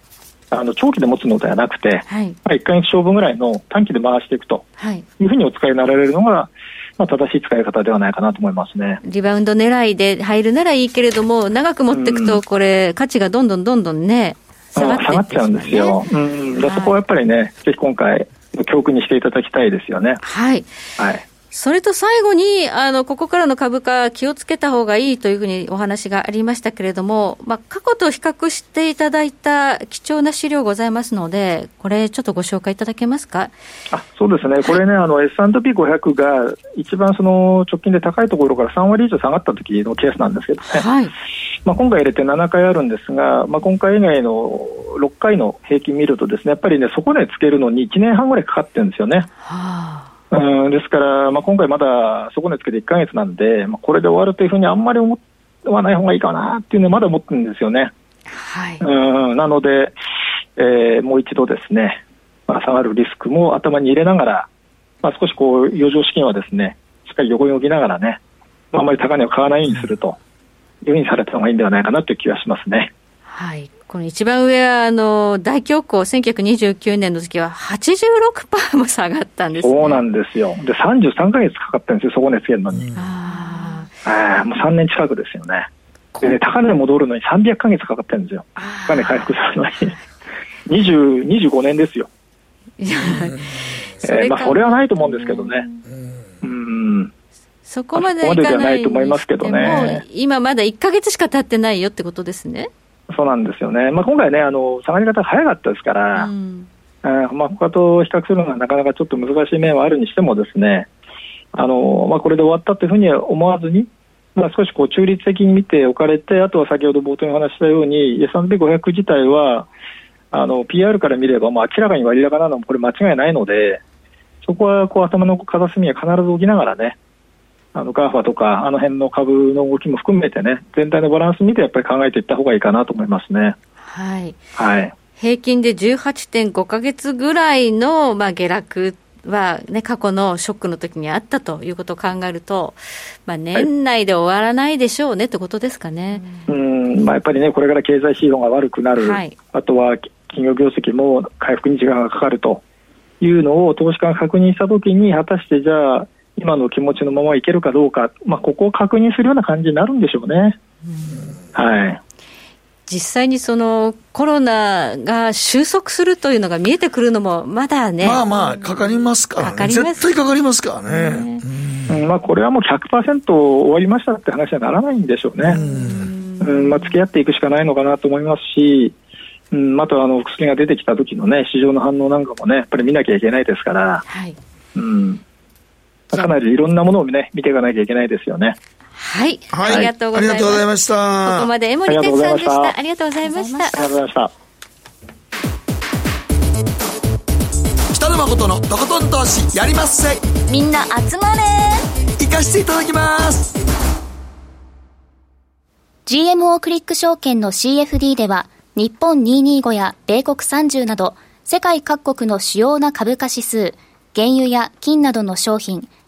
あの長期で持つのではなくて、はい、まあ、1か月勝負ぐらいの短期で回していくというふうにお使いになられるのが、まあ、正しい使い方ではないかなと思いますねリバウンド狙いで入るならいいけれども、長く持っていくと、これ、価値がどんどんどんどんね、下がって、ね、下がっちゃうんですよ。うん、そこはやっぱりね、ぜひ今回、教訓にしていただきたいですよね。はい。はい。それと最後に、あの、ここからの株価、気をつけた方がいいというふうにお話がありましたけれども、まあ、過去と比較していただいた貴重な資料ございますので、これ、ちょっとご紹介いただけますか？あそうですね、これね、あの、S&P500 が一番その直近で高いところから3割以上下がった時のケースなんですけどね。はい。まあ、今回入れて7回あるんですが、まあ、今回以外の6回の平均見るとですね、やっぱりね、底値つけるのに1年半ぐらいかかってるんですよね。はあうんですから、まあ、今回まだ底値つけて1か月なんで、まあ、これで終わるというふうにあんまり思わない方がいいかなっていうのはまだ思ってるんですよね。はい、うんなので、えー、もう一度ですね、まあ、下がるリスクも頭に入れながら、まあ、少しこう余剰資金はですねしっかり横に置きながらね、まあ、あまり高値を買わないようにするというふうにされた方がいいんではないかなという気がしますね。はいこの一番上は、あの、大恐慌、1929年の時は86%も下がったんです、ね、そうなんですよ。で、33か月かかったんですよ、底値つけるのに。ああ。もう3年近くですよね。で、ね、高値戻るのに300か月かかってるんですよ。高値回復するのに。20、25年ですよ。えー、まあ、それはないと思うんですけどね。うん。そこまでいかないと思いますけどね。今まだ1か月しか経ってないよってことですね。そうなんですよね、まあ、今回ね、あの下がり方が早かったですから、うん。えーまあ、他と比較するのがなかなかちょっと難しい面はあるにしても、ですねあの、まあ、これで終わったというふうには思わずに、まあ、少しこう中立的に見ておかれて、あとは先ほど冒頭にお話したように、S&P500 自体は、あの PR から見れば、まあ、明らかに割高なのもこれ間違いないので、そこはこう頭の片隅は必ず置きながらね、あの GAFA とか、あの辺の株の動きも含めてね、全体のバランス見てやっぱり考えていった方がいいかなと思いますね。はい。はい。平均で18.5か月ぐらいの、まあ、下落は、ね、過去のショックの時にあったということを考えると、まあ、年内で終わらないでしょうね、ってことですかね。うん、まあ、やっぱりね、これから経済指標が悪くなる、はい、あとは企業業績も回復に時間がかかるというのを投資家が確認したときに、果たしてじゃあ、今の気持ちのままいけるかどうか、まあ、ここを確認するような感じになるんでしょうね。うはい。実際にそのコロナが収束するというのが見えてくるのも、まだね。まあまあ、かかりますからね。絶対かかりますからね。うん、まあ、これはもう100%終わりましたって話にはならないんでしょうね。うん、まあ、付き合っていくしかないのかなと思いますし、うん、あとあの薬が出てきた時のね、市場の反応なんかもね、やっぱり見なきゃいけないですから、はい、うん、かなりいろんなものをね、見ていかなきゃいけないですよね。はい、はい、ありがとうございました。ここまで江森哲さんでした。ありがとうございました。ありがとうございました。北野誠のとことん投資やりまっせ。みんな集まれ。行かしていただきます。GMO クリック証券の CFD では、日本225や米国30など、世界各国の主要な株価指数、原油や金などの商品、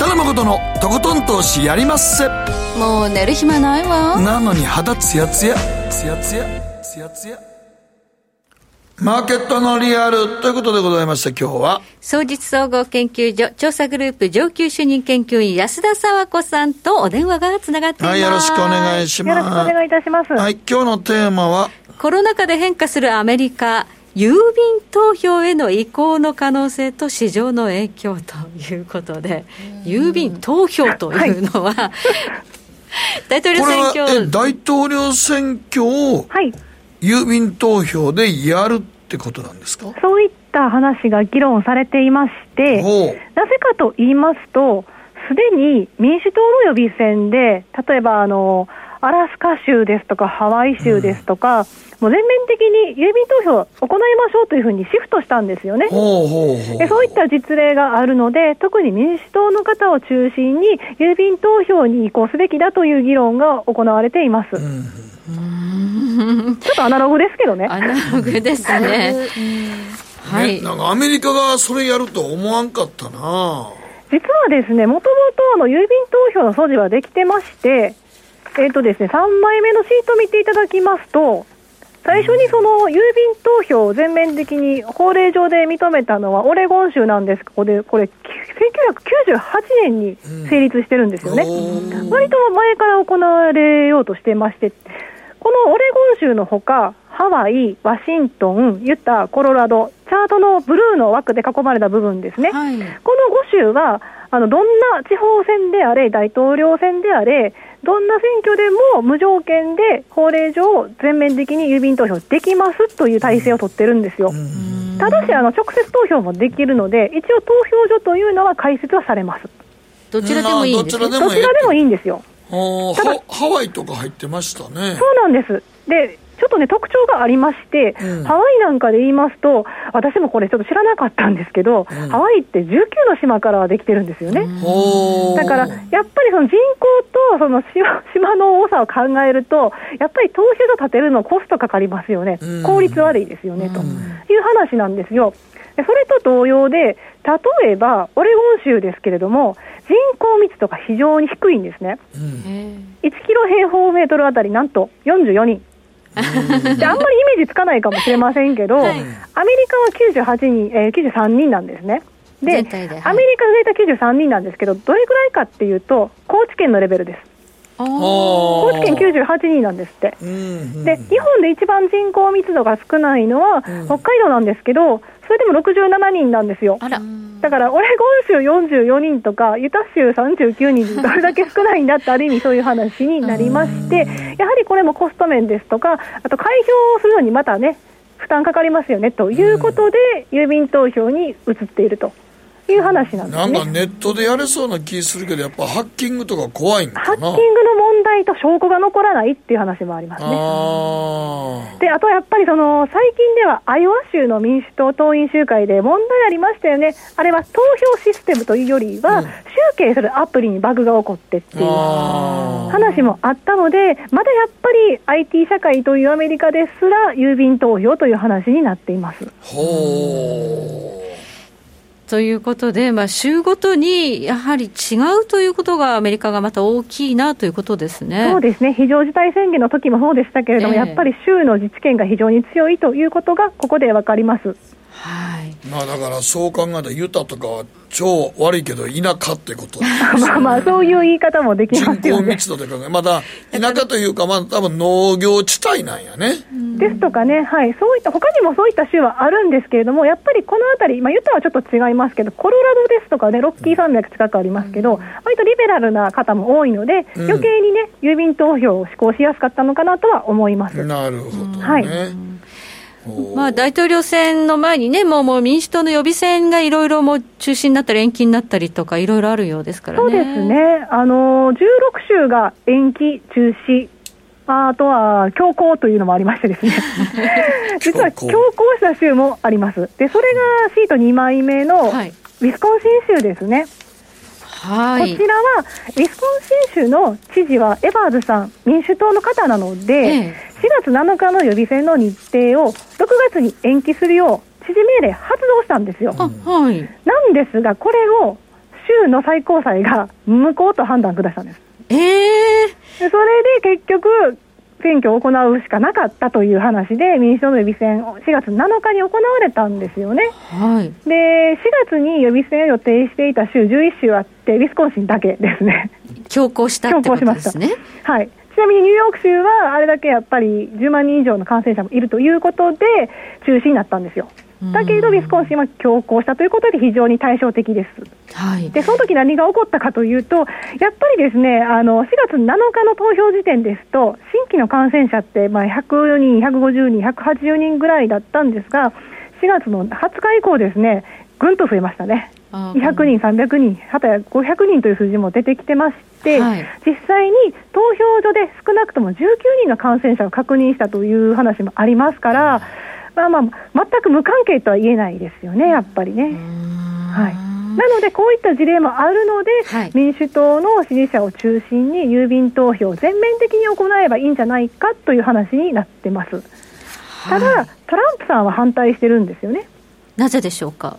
北野誠のとことん投資やりまっせ。もう寝る暇ないわ。なのに肌ツヤツヤ。ツヤツヤ。ツヤツヤ。マーケットのリアルということでございまして今日は。総実総合研究所調査グループ上級主任研究員安田佐和子さんとお電話がつながっています。はいよろしくお願いします。よろしくお願いいたします。はい今日のテーマは？コロナ禍で変化するアメリカ郵便投票への移行の可能性と市場の影響ということで、郵便投票というのは、はい、大統領選挙。大統領選挙を郵便投票でやるってことなんですか？そういった話が議論されていまして、なぜかと言いますと、すでに民主党の予備選で、例えばあのアラスカ州ですとか、ハワイ州ですとか、うんもう全面的に郵便投票を行いましょうというふうにシフトしたんですよね。ほうほうほうそういった実例があるので、特に民主党の方を中心に郵便投票に移行すべきだという議論が行われています。うんちょっとアナログですけどね。アナログですね。はい、ね、なんかアメリカがそれやると思わんかったな実はですね、もともと郵便投票の素地はできてまして、えっ、ー、とですね、3枚目のシートを見ていただきますと、最初にその郵便投票を全面的に法令上で認めたのはオレゴン州なんです。これ、これ1998年に成立してるんですよね、割と前から行われようとしてまして、このオレゴン州のほか、ハワイ、ワシントン、ユタ、コロラド、チャートのブルーの枠で囲まれた部分ですね、はい、この5州はあのどんな地方選であれ、大統領選であれ、どんな選挙でも無条件で法令上、全面的に郵便投票できますという体制を取ってるんですよ。ただしあの、直接投票もできるので、一応、投票所というのは開設はされます。どちらでもいいんです、どちらでもいいんですよ。ハワイとか入ってましたね。そうなんです。で、ちょっとね、特徴がありまして、うん、ハワイなんかで言いますと、私もこれちょっと知らなかったんですけど、うん、ハワイって19の島からできてるんですよね。だから、やっぱりその人口とその島 島の多さを考えると、やっぱり投資所建てるのコストかかりますよね。効率悪いですよね、という話なんですよ。それと同様で、例えば、オレゴン州ですけれども、人口密度が非常に低いんですね。うん、1キロ平方メートルあたり、なんと44人。であんまりイメージつかないかもしれませんけど、はい、アメリカは98人、えー、93人なんですね。で、はい、アメリカ全体93人なんですけど、どれぐらいかっていうと、高知県のレベルです。高知県98人なんですって、で日本で一番人口密度が少ないのは北海道なんですけど、それでも67人なんですよ。だから、オレゴン州44人とか、ユタ州39人、どれだけ少ないんだって、ある意味そういう話になりまして、やはりこれもコスト面ですとか、あと開票するのにまたね、負担かかりますよねということで、郵便投票に移っていると。いいう話なんですね。なんかネットでやれそうな気するけど、やっぱハッキングとか怖いんかな？ハッキングの問題と証拠が残らないっていう話もありますね。で、あとやっぱりその、最近ではアイオワ州の民主党党員集会で問題ありましたよね。あれは投票システムというよりは、集計するアプリにバグが起こってっていう話もあったので、まだやっぱり IT 社会というアメリカですら郵便投票という話になっています。ほうということで、まあ、州ごとにやはり違うということが、アメリカがまた大きいなということですね。そうですね、非常事態宣言の時もそうでしたけれども、えー、やっぱり州の自治権が非常に強いということが、ここで分かります。はい。まあ、だからそう考えたら、ユタとかは超悪いけど、田舎ってこと、ね、まあまあ、そういう言い方もできますよ、ね、人口密度で考え、まだ田舎というか、まあ多分農業地帯なんやね。ですとかね、はい、そういった、他にもそういった州はあるんですけれども、やっぱりこの辺り、まあ、ユタはちょっと違いますけど、コロラドですとかね、ロッキー山脈近くありますけど、割とリベラルな方も多いので、余計にね、郵便投票を施行しやすかったのかなとは思います。なるほど、ね、はいまあ、大統領選の前にね、もうもう民主党の予備選がいろいろもう中止になったり、延期になったりとか、いろいろあるようですからね。そうですね、あの16州が延期、中止、あとは強行というのもありましてですね。実は強行。した州もあります。で、それがシート2枚目のウィスコンシン州ですね。はい、こちらは、ウィスコンシン州の知事はエバーズさん、民主党の方なので、ええ、4月7日の予備選の日程を6月に延期するよう、知事命令発動したんですよ。はい、なんですが、これを州の最高裁が無効と判断下したんです。えー、でそれで結局、選挙を行うしかなかったという話で、民主党の予備選、4月7日に行われたんですよね。はい、で、4月に予備選を予定していた州11州あって、ウィスコンシンだけですね。強行したってことですね。はい。ちなみにニューヨーク州は、あれだけやっぱり10万人以上の感染者もいるということで、中止になったんですよ。だけど、ウィスコンシンは強行したということで、非常に対照的です。はい、でその時何が起こったかというと、やっぱりですねあの4月7日の投票時点ですと、新規の感染者って、まあ、100人、150人、180人ぐらいだったんですが、4月の20日以降ですね、ぐんと増えましたね。200人、300人、はたや500人という数字も出てきてまして、はい、実際に投票所で少なくとも19人の感染者を確認したという話もありますから、まあまあ、全く無関係とは言えないですよね、やっぱりね。はいなので、こういった事例もあるので、はい、民主党の支持者を中心に郵便投票を全面的に行えばいいんじゃないかという話になってます。ただ、トランプさんは反対してるんですよね。なぜでしょうか？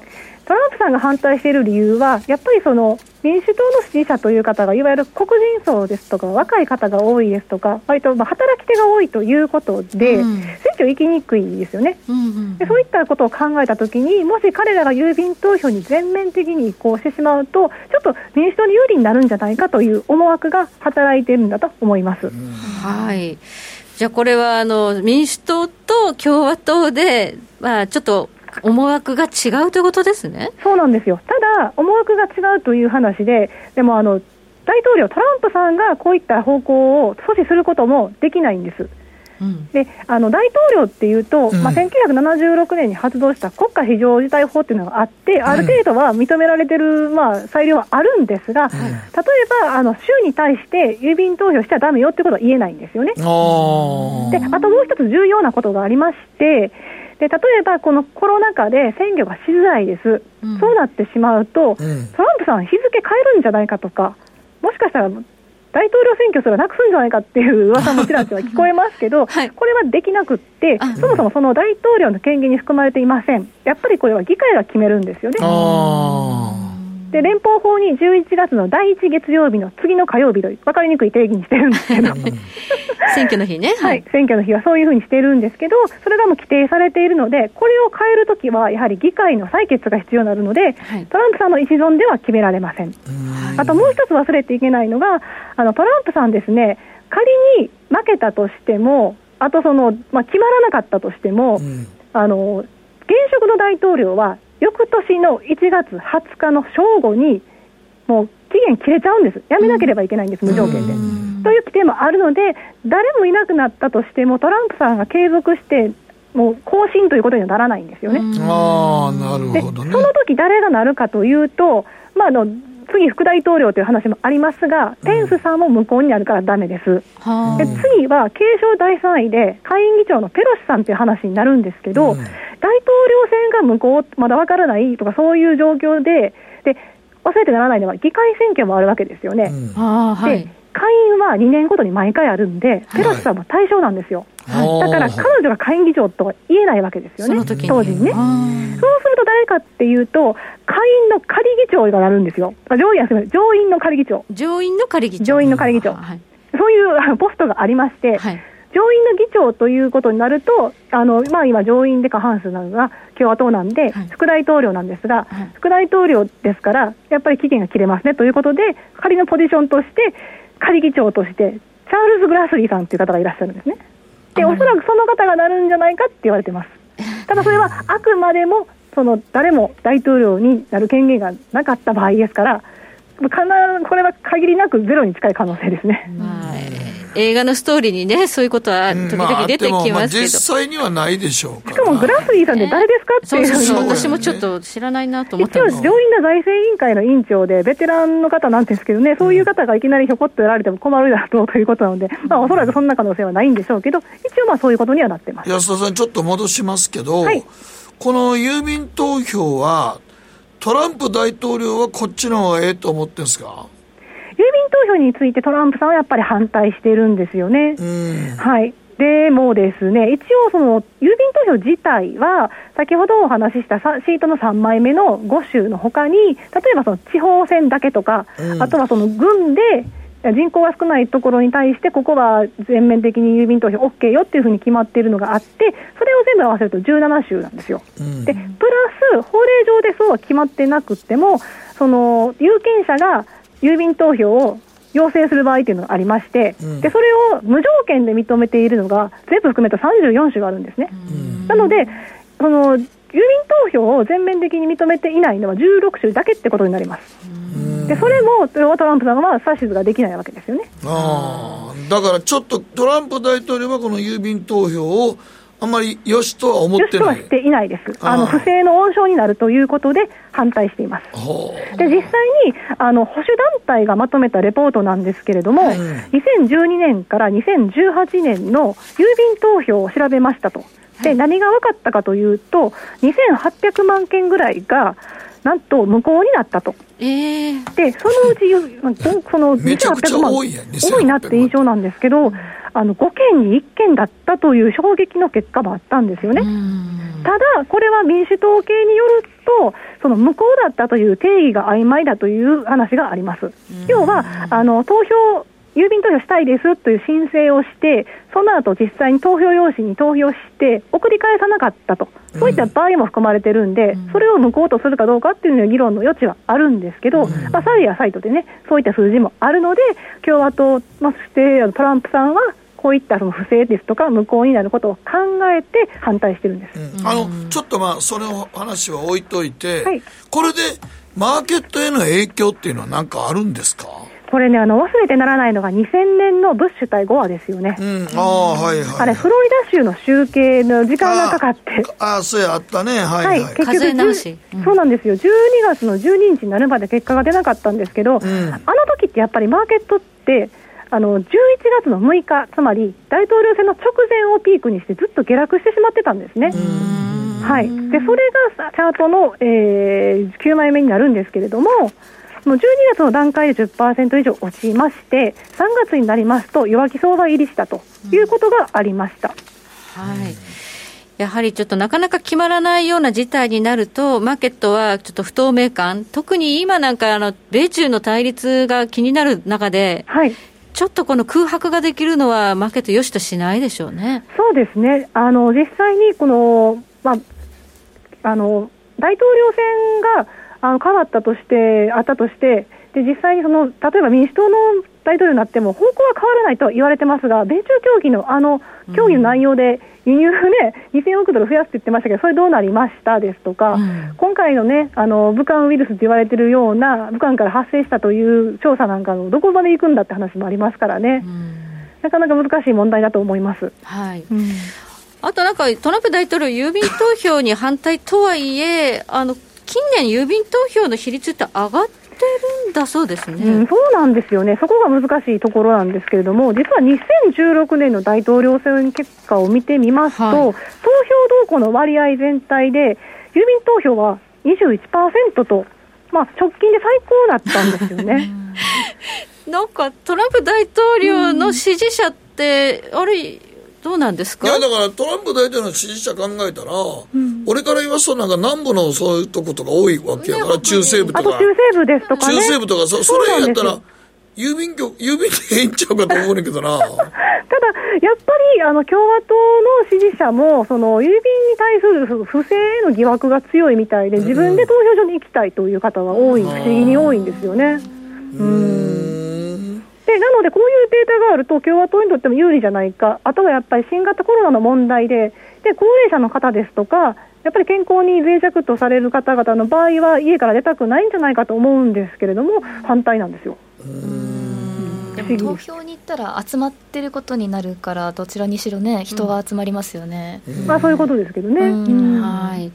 トランプさんが反対している理由は、やっぱりその民主党の支持者という方が、いわゆる黒人層ですとか、若い方が多いですとか、割とまあ働き手が多いということで、うん、選挙行きにくいですよね、うんうん、で。そういったことを考えたときに、もし彼らが郵便投票に全面的に移行してしまうと、ちょっと民主党に有利になるんじゃないかという思惑が働いているんだと思います。はいじゃあこれはあの民主党と共和党で、まあ、ちょっと思惑が違うということですね。そうなんですよ。ただ、思惑が違うという話で、でもあの、大統領、トランプさんがこういった方向を阻止することもできないんです。うん、であの大統領っていうと、うん、まあ、1976年に発動した国家非常事態法っていうのがあって、ある程度は認められてる、まあ、裁量はあるんですが、うん、例えばあの州に対して郵便投票しちゃだめよってことは言えないんですよね。であともう一つ重要なことがありまして、で例えばこのコロナ禍で選挙がしづらいです、うん、そうなってしまうと、うん、トランプさん、日付変えるんじゃないかとか、もしかしたら大統領選挙すらなくすんじゃないかっていう噂もちらちら聞こえますけど、はい、これはできなくって、そもそもその大統領の権限に含まれていません、やっぱりこれは議会が決めるんですよね。で連邦法に11月の第1月曜日の次の火曜日と分かりにくい定義にしてるんですけど。選挙の日ね、はい、選挙の日はそういうふうにしてるんですけどそれがもう規定されているのでこれを変えるときはやはり議会の採決が必要になるので、はい、トランプさんの一存では決められません、あともう一つ忘れていけないのがあのトランプさんですね仮に負けたとしてもあとその、まあ、決まらなかったとしても、うん、あの現職の大統領は翌年の1月20日の正午に、もう期限切れちゃうんです、やめなければいけないんです、無条件で。という規定もあるので、誰もいなくなったとしても、トランプさんが継続してもう更新ということにはならないんですよね。あなるほど、ね、その時誰がなるかというと、まあ、あの次、副大統領という話もありますが、ペンスさんも無効になるからだめです、で次は継承第3位で、下院議長のペロシさんという話になるんですけど、うん、大統領選が無効、まだわからないとか、そういう状況で、で忘れてならないのは、議会選挙もあるわけですよね。うん、で会員は2年ごとに毎回あるんで、ペロシさんも対象なんですよ。はい、だから彼女が下院議長とは言えないわけですよね、当時にね。そうすると誰かっていうと、下院の仮議長がなるんですよ。上院は上院の仮議長。上院の仮議長。上院の仮議長。はい、そういうポストがありまして、はい、上院の議長ということになると、あのまあ、今、上院で過半数なのが共和党なんで、副大統領なんですが、副大統領ですから、やっぱり期限が切れますねということで、仮のポジションとして、仮議長として、チャールズ・グラスリーさんという方がいらっしゃるんですね。で、おそらくその方がなるんじゃないかって言われてます。ただそれはあくまでも、その誰も大統領になる権限がなかった場合ですから、必ずこれは限りなくゼロに近い可能性ですね。映画のストーリーにね、そういうことは時々出てきますけど、まあ、実際にはないでしょうしかもグラスリーさんって誰ですかっていう、そうそう私もちょっと知らないなと思った一応、上院の財政委員会の委員長で、ベテランの方なんですけどね、そういう方がいきなりひょこっとやられても困るだろうということなので、まあ、おそらくそんな可能性はないんでしょうけど、一応、まあそういうことにはなってます。安田さん、ちょっと戻しますけど、はい、この郵便投票は、トランプ大統領はこっちの方がええと思ってるんですか？投票についてトランプさんはやっぱり反対してるんですよね。はい。でもですね、一応その郵便投票自体は、先ほどお話ししたシートの3枚目の5州のほかに、例えばその地方選だけとか、うん、あとはその軍で人口が少ないところに対して、ここは全面的に郵便投票 OK よっていうふうに決まっているのがあって、それを全部合わせると17州なんですよ。うん、で、プラス、法令上でそうは決まってなくても、その有権者が郵便投票を要請する場合というのがありまして、うん、でそれを無条件で認めているのが、全部含めた34種があるんですね。なのでその郵便投票を全面的に認めていないのは16種だけってことになります。でそれもトランプさんは指図ができないわけですよね。あだからちょっとトランプ大統領はこの郵便投票をあんまりよしとは思ってない。よしとはしていないです。あの不正の温床になるということで反対しています。で実際にあの保守団体がまとめたレポートなんですけれども、うん、2012年から2018年の郵便投票を調べましたと。で何が分かったかというと、2800万件ぐらいがなんと無効になったと。えー、でそのうち、その2800万多いなって印象なんですけど、あの5件に1件だったという衝撃の結果もあったんですよね。ただ、これは民主党系によると、その無効だったという定義が曖昧だという話があります。要はあの投票郵便投票したいですという申請をして、その後実際に投票用紙に投票して、送り返さなかったと、そういった場合も含まれてるんで、それを無効とするかどうかっていうのは議論の余地はあるんですけど、まあ、サイやサイトでね、そういった数字もあるので、共和党、まあ、そしてトランプさんは、こういったその不正ですとか、無効になることを考えて反対してるんです、うん、あのちょっとまあ、その話は置いといて、はい、これでマーケットへの影響っていうのは、何かあるんですか？これね、あの忘れてならないのが2000年のブッシュ対ゴアですよね。うん、ああ、はいはい、あれ、フロリダ州の集計の時間がかかって。ああ、そうや、あったね。はい、はい、はい。結局、うん、そうなんですよ。12月の12日になるまで結果が出なかったんですけど、うん、あの時ってやっぱりマーケットって、あの11月の6日、つまり大統領選の直前をピークにして、ずっと下落してしまってたんですね。はい、でそれがチャートの、えー、9枚目になるんですけれども、もう12月の段階で10%以上落ちまして、3月になりますと、弱気相場入りしたということがありました。はい。やはりちょっとなかなか決まらないような事態になると、マーケットはちょっと不透明感、特に今なんかあの、米中の対立が気になる中で、はい、ちょっとこの空白ができるのは、マーケットよしとしないでしょうね。そうですねあの実際にこの、まあ、あの大統領選があの変わったとして、あったとして、で実際にその例えば民主党の大統領になっても方向は変わらないと言われてますが、米中協議のあの協議の内容で、輸入ね、2000億ドル増やすって言ってましたけど、それどうなりましたですとか、うん、今回のね、あの武漢ウイルスって言われてるような、武漢から発生したという調査なんかのどこまで行くんだって話もありますからね、うん、なかなか難しい問題だと思います。はい、うん。あとなんか、トランプ大統領、郵便投票に反対とはいえ、あの近年、郵便投票の比率って上がってるんだそうですね、うん、そうなんですよね、そこが難しいところなんですけれども、実は2016年の大統領選結果を見てみますと、はい、投票動向の割合全体で、郵便投票は21%と、まあ、直近で最高だったんですよね。なんかトランプ大統領の支持者って、あれ、どうなんですか？いや、だからトランプ大統領の支持者考えたら、うん、俺から言わすとなんか南部のそういうとことか多いわけやから、中西部とか。中西部ですとか、ね、中西部とか、そそれやったら、郵便局、郵便でええんちゃうかと思うねんけどな。ただ、やっぱり、あの、共和党の支持者も、その、郵便に対する不正への疑惑が強いみたいで、自分で投票所に行きたいという方が多い、不思議に多いんですよね。うん。で、なので、こういうデータがあると、共和党にとっても有利じゃないか。あとはやっぱり新型コロナの問題で、で、高齢者の方ですとか、やっぱり健康に脆弱とされる方々の場合は、家から出たくないんじゃないかと思うんですけれども、反対なんですよ。でも投票に行ったら集まってることになるからどちらにしろね人は集まりますよね、うん、まあそういうことですけどね、はい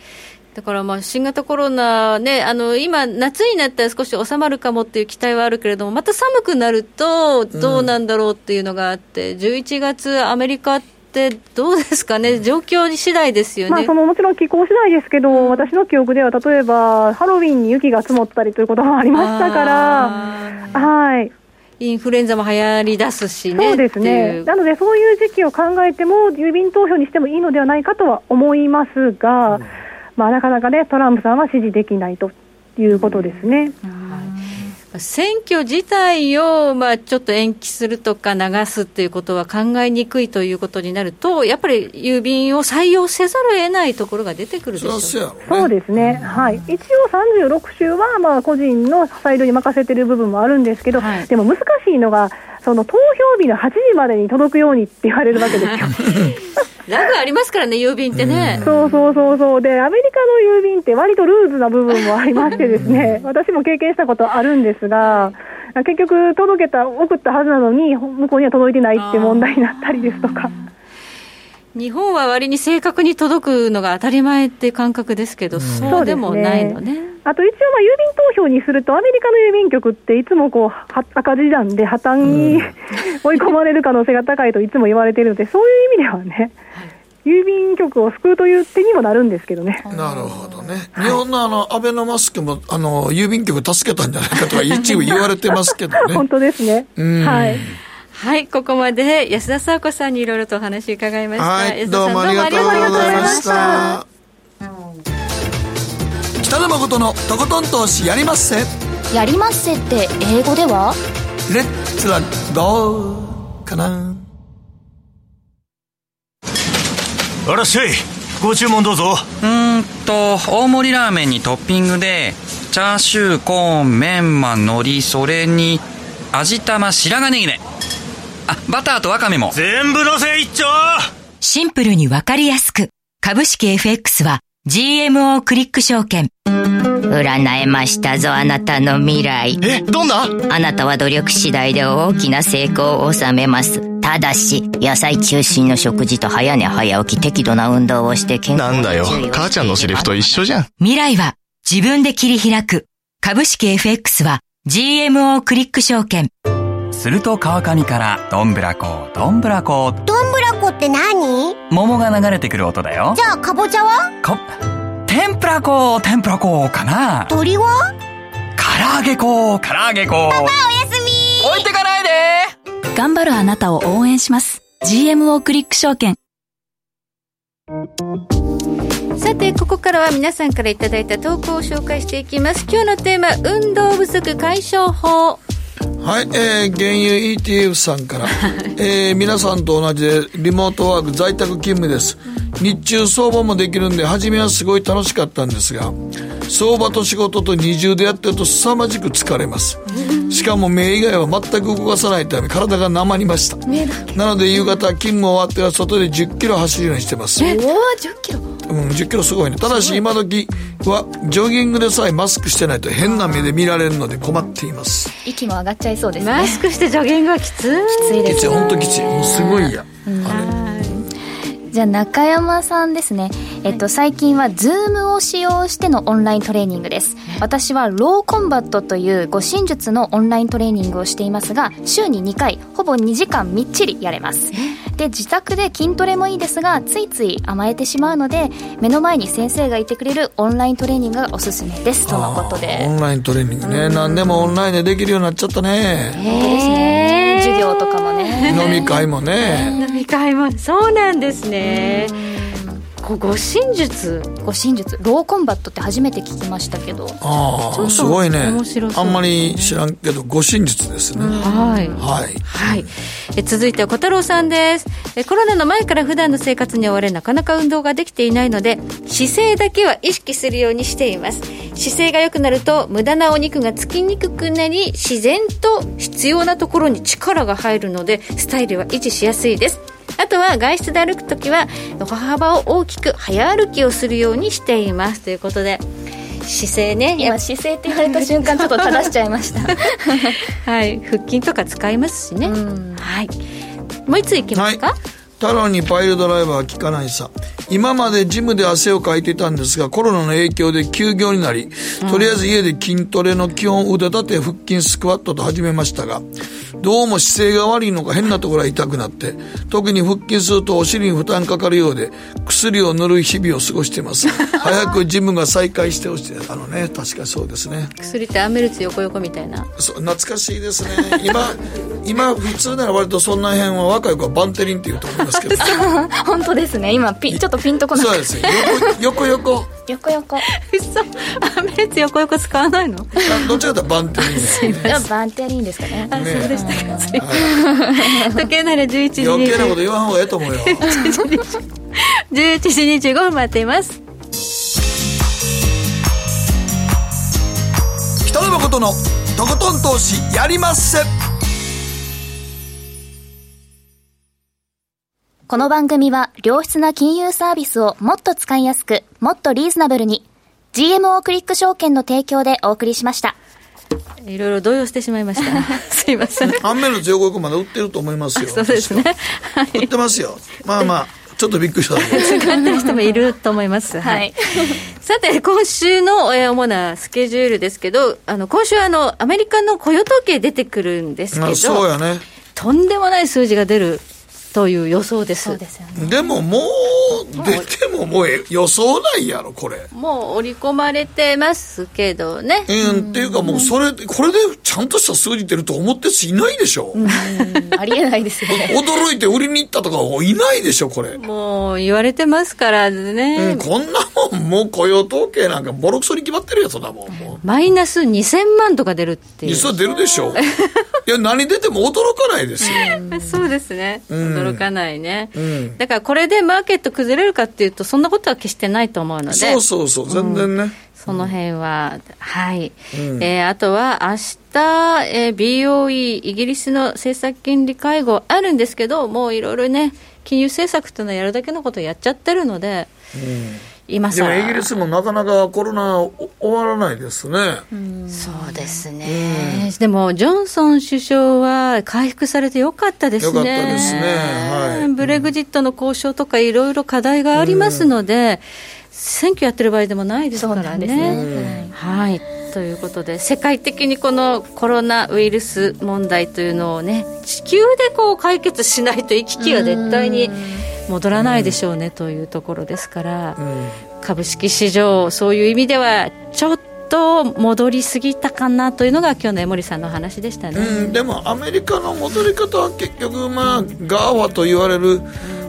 だからまあ新型コロナね、あの今、夏になったら少し収まるかもっていう期待はあるけれども、また寒くなるとどうなんだろうっていうのがあって、うん、11月、アメリカってどうですかね、状況次第ですよね、まあ、そのもちろん気候次第ですけど、私の記憶では、例えばハロウィンに雪が積もったりということもありましたから、はい。インフルエンザも流行り出すしね。そうですね。なので、そういう時期を考えても、郵便投票にしてもいいのではないかとは思いますが、うん、まあ、なかなかね、トランプさんは支持できないということですね。うん。選挙自体をまあちょっと延期するとか流すっていうことは考えにくいということになると、やっぱり郵便を採用せざるを得ないところが出てくるでしょう。そうですね、はい、一応36州はまあ個人の裁量に任せてる部分もあるんですけど、はい、でも難しいのが、その投票日の8時までに届くようにって言われるわけですよ。ラグありますからね、郵便ってね。そうそうそうそう。で、アメリカの郵便って割とルーズな部分もありましてですね、私も経験したことあるんですが、結局届けた、送ったはずなのに、向こうには届いてないって問題になったりですとか。日本は割に正確に届くのが当たり前っていう感覚ですけど、うん、そうでもないのね。あと一応、まあ、郵便投票にすると、アメリカの郵便局っていつもこう赤字なんで、破綻に、うん、追い込まれる可能性が高いといつも言われているので、そういう意味ではね、郵便局を救うという手にもなるんですけどね。なるほどね。日本のあの、アベノマスクも、あの、郵便局助けたんじゃないかとか一部言われてますけどね。本当ですね。はい。はい、ここまで安田沙子さんにいろいろとお話伺いました。はい、どうもありがとうございました。北野誠のとことん投資やりまっせ。やりまっせって英語では？レッツラゴーかな。あらっしゃい。ご注文どうぞ。うんと、大盛りラーメンにトッピングで、チャーシュー、コーン、メンマ、海苔、それに、味玉、白髪ネギね。あ、バターとワカメも。全部のせ一丁シンプルにわかりやすく。株式 FX は GMO クリック証券。占えましたぞ、あなたの未来。え、どんな？あなたは努力次第で大きな成功を収めます。ただし、野菜中心の食事と早寝早起き適度な運動をして健康なんだよ、母ちゃんのセリフと一緒じゃん。未来は自分で切り開く。株式 FX は GMO クリック証券。すると川上からどんぶらこどんぶらこ。どんぶらこって何？桃が流れてくる音だよ。じゃあかぼちゃは？こ天ぷらこ天ぷらこかな。鳥は？唐揚げこ唐揚げこ。パパおやすみ。置いてかないで。頑張るあなたを応援します。GMO クリック証券。さてここからは皆さんからいただいた投稿を紹介していきます。今日のテーマ運動不足解消法はい、えー、原油 ETF さんから、えー、皆さんと同じでリモートワーク在宅勤務です。日中相場もできるんで、初めはすごい楽しかったんですが、相場と仕事と二重でやってると凄まじく疲れます。しかも目以外は全く動かさないため体がなまりました。なので夕方勤務終わっては外で10キロ走るようにしてます。え、10キロうん、10キロすごいね。ただし今時はジョギングでさえマスクしてないと変な目で見られるので困っています。息も上がっちゃいそうですね。マスクしてジョギングはきつい。きついです。きつい、本当きつい。もうすごいや。うん、あれじゃあ中山さんですね、えっと、最近は Zoom を使用してのオンライントレーニングです。私はローコンバットという護身術のオンライントレーニングをしていますが週に2回ほぼ2時間みっちりやれます。で自宅で筋トレもいいですがついつい甘えてしまうので目の前に先生がいてくれるオンライントレーニングがおすすめです。とのことで。オンライントレーニングね、何でもオンラインでできるようになっちゃったね。本当ですね授業とかもね。飲み会もね。飲み会も。そうなんですね護身術。護身術。ローコンバットって初めて聞きましたけど。ああすごいね。あんまり知らんけど護身術ですね、うん、はい。はい、はい、え続いては小太郎さんです。えコロナの前から普段の生活に追われなかなか運動ができていないので姿勢だけは意識するようにしています。姿勢が良くなると無駄なお肉がつきにくくなり自然と必要なところに力が入るのでスタイルは維持しやすいですあとは外出で歩くときは歩幅を大きく早歩きをするようにしています。ということで姿勢ね今姿勢って言われた瞬間ちょっと正しちゃいました はい。腹筋とか使いますしね。はい。もう一ついきますか、はい。太郎にパイルドライバー聞かないさ。今までジムで汗をかいていたんですがコロナの影響で休業になり、とりあえず家で筋トレの基本腕立て腹筋スクワットと始めましたがどうも姿勢が悪いのか変なところが痛くなって特に腹筋するとお尻に負担かかるようで薬を塗る日々を過ごしています。早くジムが再開してほしい。あのね確かそうですね。薬ってアメルツ横横みたいな。そう懐かしいですね。今 今普通なら割とそんな辺は若い子はバンテリンって言うと思いますけど 本当ですね。今ピちょっとピンとこない。そうです。横横横横嘘。アメルツ横横使わないの？どっちかというとバンテリンですねバンテリンですかね。あそうでしたか。時計なら11時余計なこと言わん方がええと思うよ。11時25分待っています。北野誠のとことん投資やりまっせこの番組は良質な金融サービスをもっと使いやすく、もっとリーズナブルに GMO クリック証券の提供でお送りしました。いろいろ動揺してしまいました。すいません。アンメル強国まで売ってると思いますよ。そうですね。はい、売ってますよ。まあまあ。ちょっとびっくりした。使ってる人もいると思います。はい。さて、今週の主なスケジュールです。けど、あの、今週あの、アメリカの雇用統計出てくるんです。けど、そうやね。とんでもない数字が出るという予想です。そうですよね。でももう、出てももう予想ないやろ、これ。もう織り込まれてますけどね。うん、っていうかもうそれ、これでちゃんとした数字出ると思っていないでしょ。うありえないですよね。驚いて売りに行ったとかいないでしょ、これ。もう言われてますからね。うん、こんなもん、もう雇用統計なんかボロクソに決まってるやつだもん、もう。マイナス2000万とか出るっていう。実は出るでしょ。いや、何出ても驚かないですよ。そうですね。驚かないね、うん、だからこれでマーケット崩れるかっていうと、そんなことは決してないと思うので。そうそうそう、全然ね。うん。その辺は、はい、うん、えー、あとは明日、えー、BOE、イギリスの政策金利会合あるんですけど、もういろいろね、金融政策というのはやるだけのことをやっちゃってるので、うん今でもイギリスもなかなかコロナ終わらないですね。そうですね、でもジョンソン首相は回復されてよかったですね。よかったですね。はい、ブレグジットの交渉とかいろいろ課題がありますので、選挙やってる場合でもないですからね。ねはいということで世界的にこのコロナウイルス問題というのをね地球でこう解決しないと行き来は絶対に。戻らないでしょうねというところですから、株式市場、そういう意味ではちょっと戻りすぎたかなというのが今日の江森さんの話でしたね、うん、でもアメリカの戻り方は結局、まあ、 GAFAと言われる、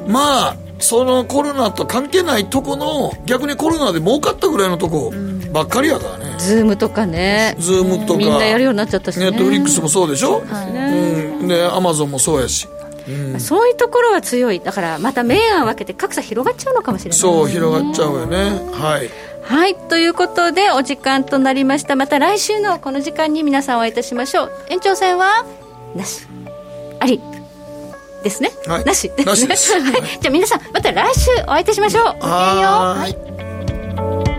まあ、そのコロナと関係ないとこの逆にコロナで儲かったぐらいのとこばっかりやからね、ズームとかね。ズームとか。みんなやるようになっちゃったし、ね、ネットフリックスもそうでしょ、はいうん、でアマゾンもそうやしうん、そういうところは強い。だからまた明暗分けて格差広がっちゃうのかもしれない、ね、そう広がっちゃうよね。はい。はい。ということでお時間となりました。また来週のこの時間に皆さんお会いいたしましょう。延長戦はなし。あり。ですね、はい、なし。です。ね はい、じゃあ皆さんまた来週お会いいたしましょう。ごきげんよ。うはい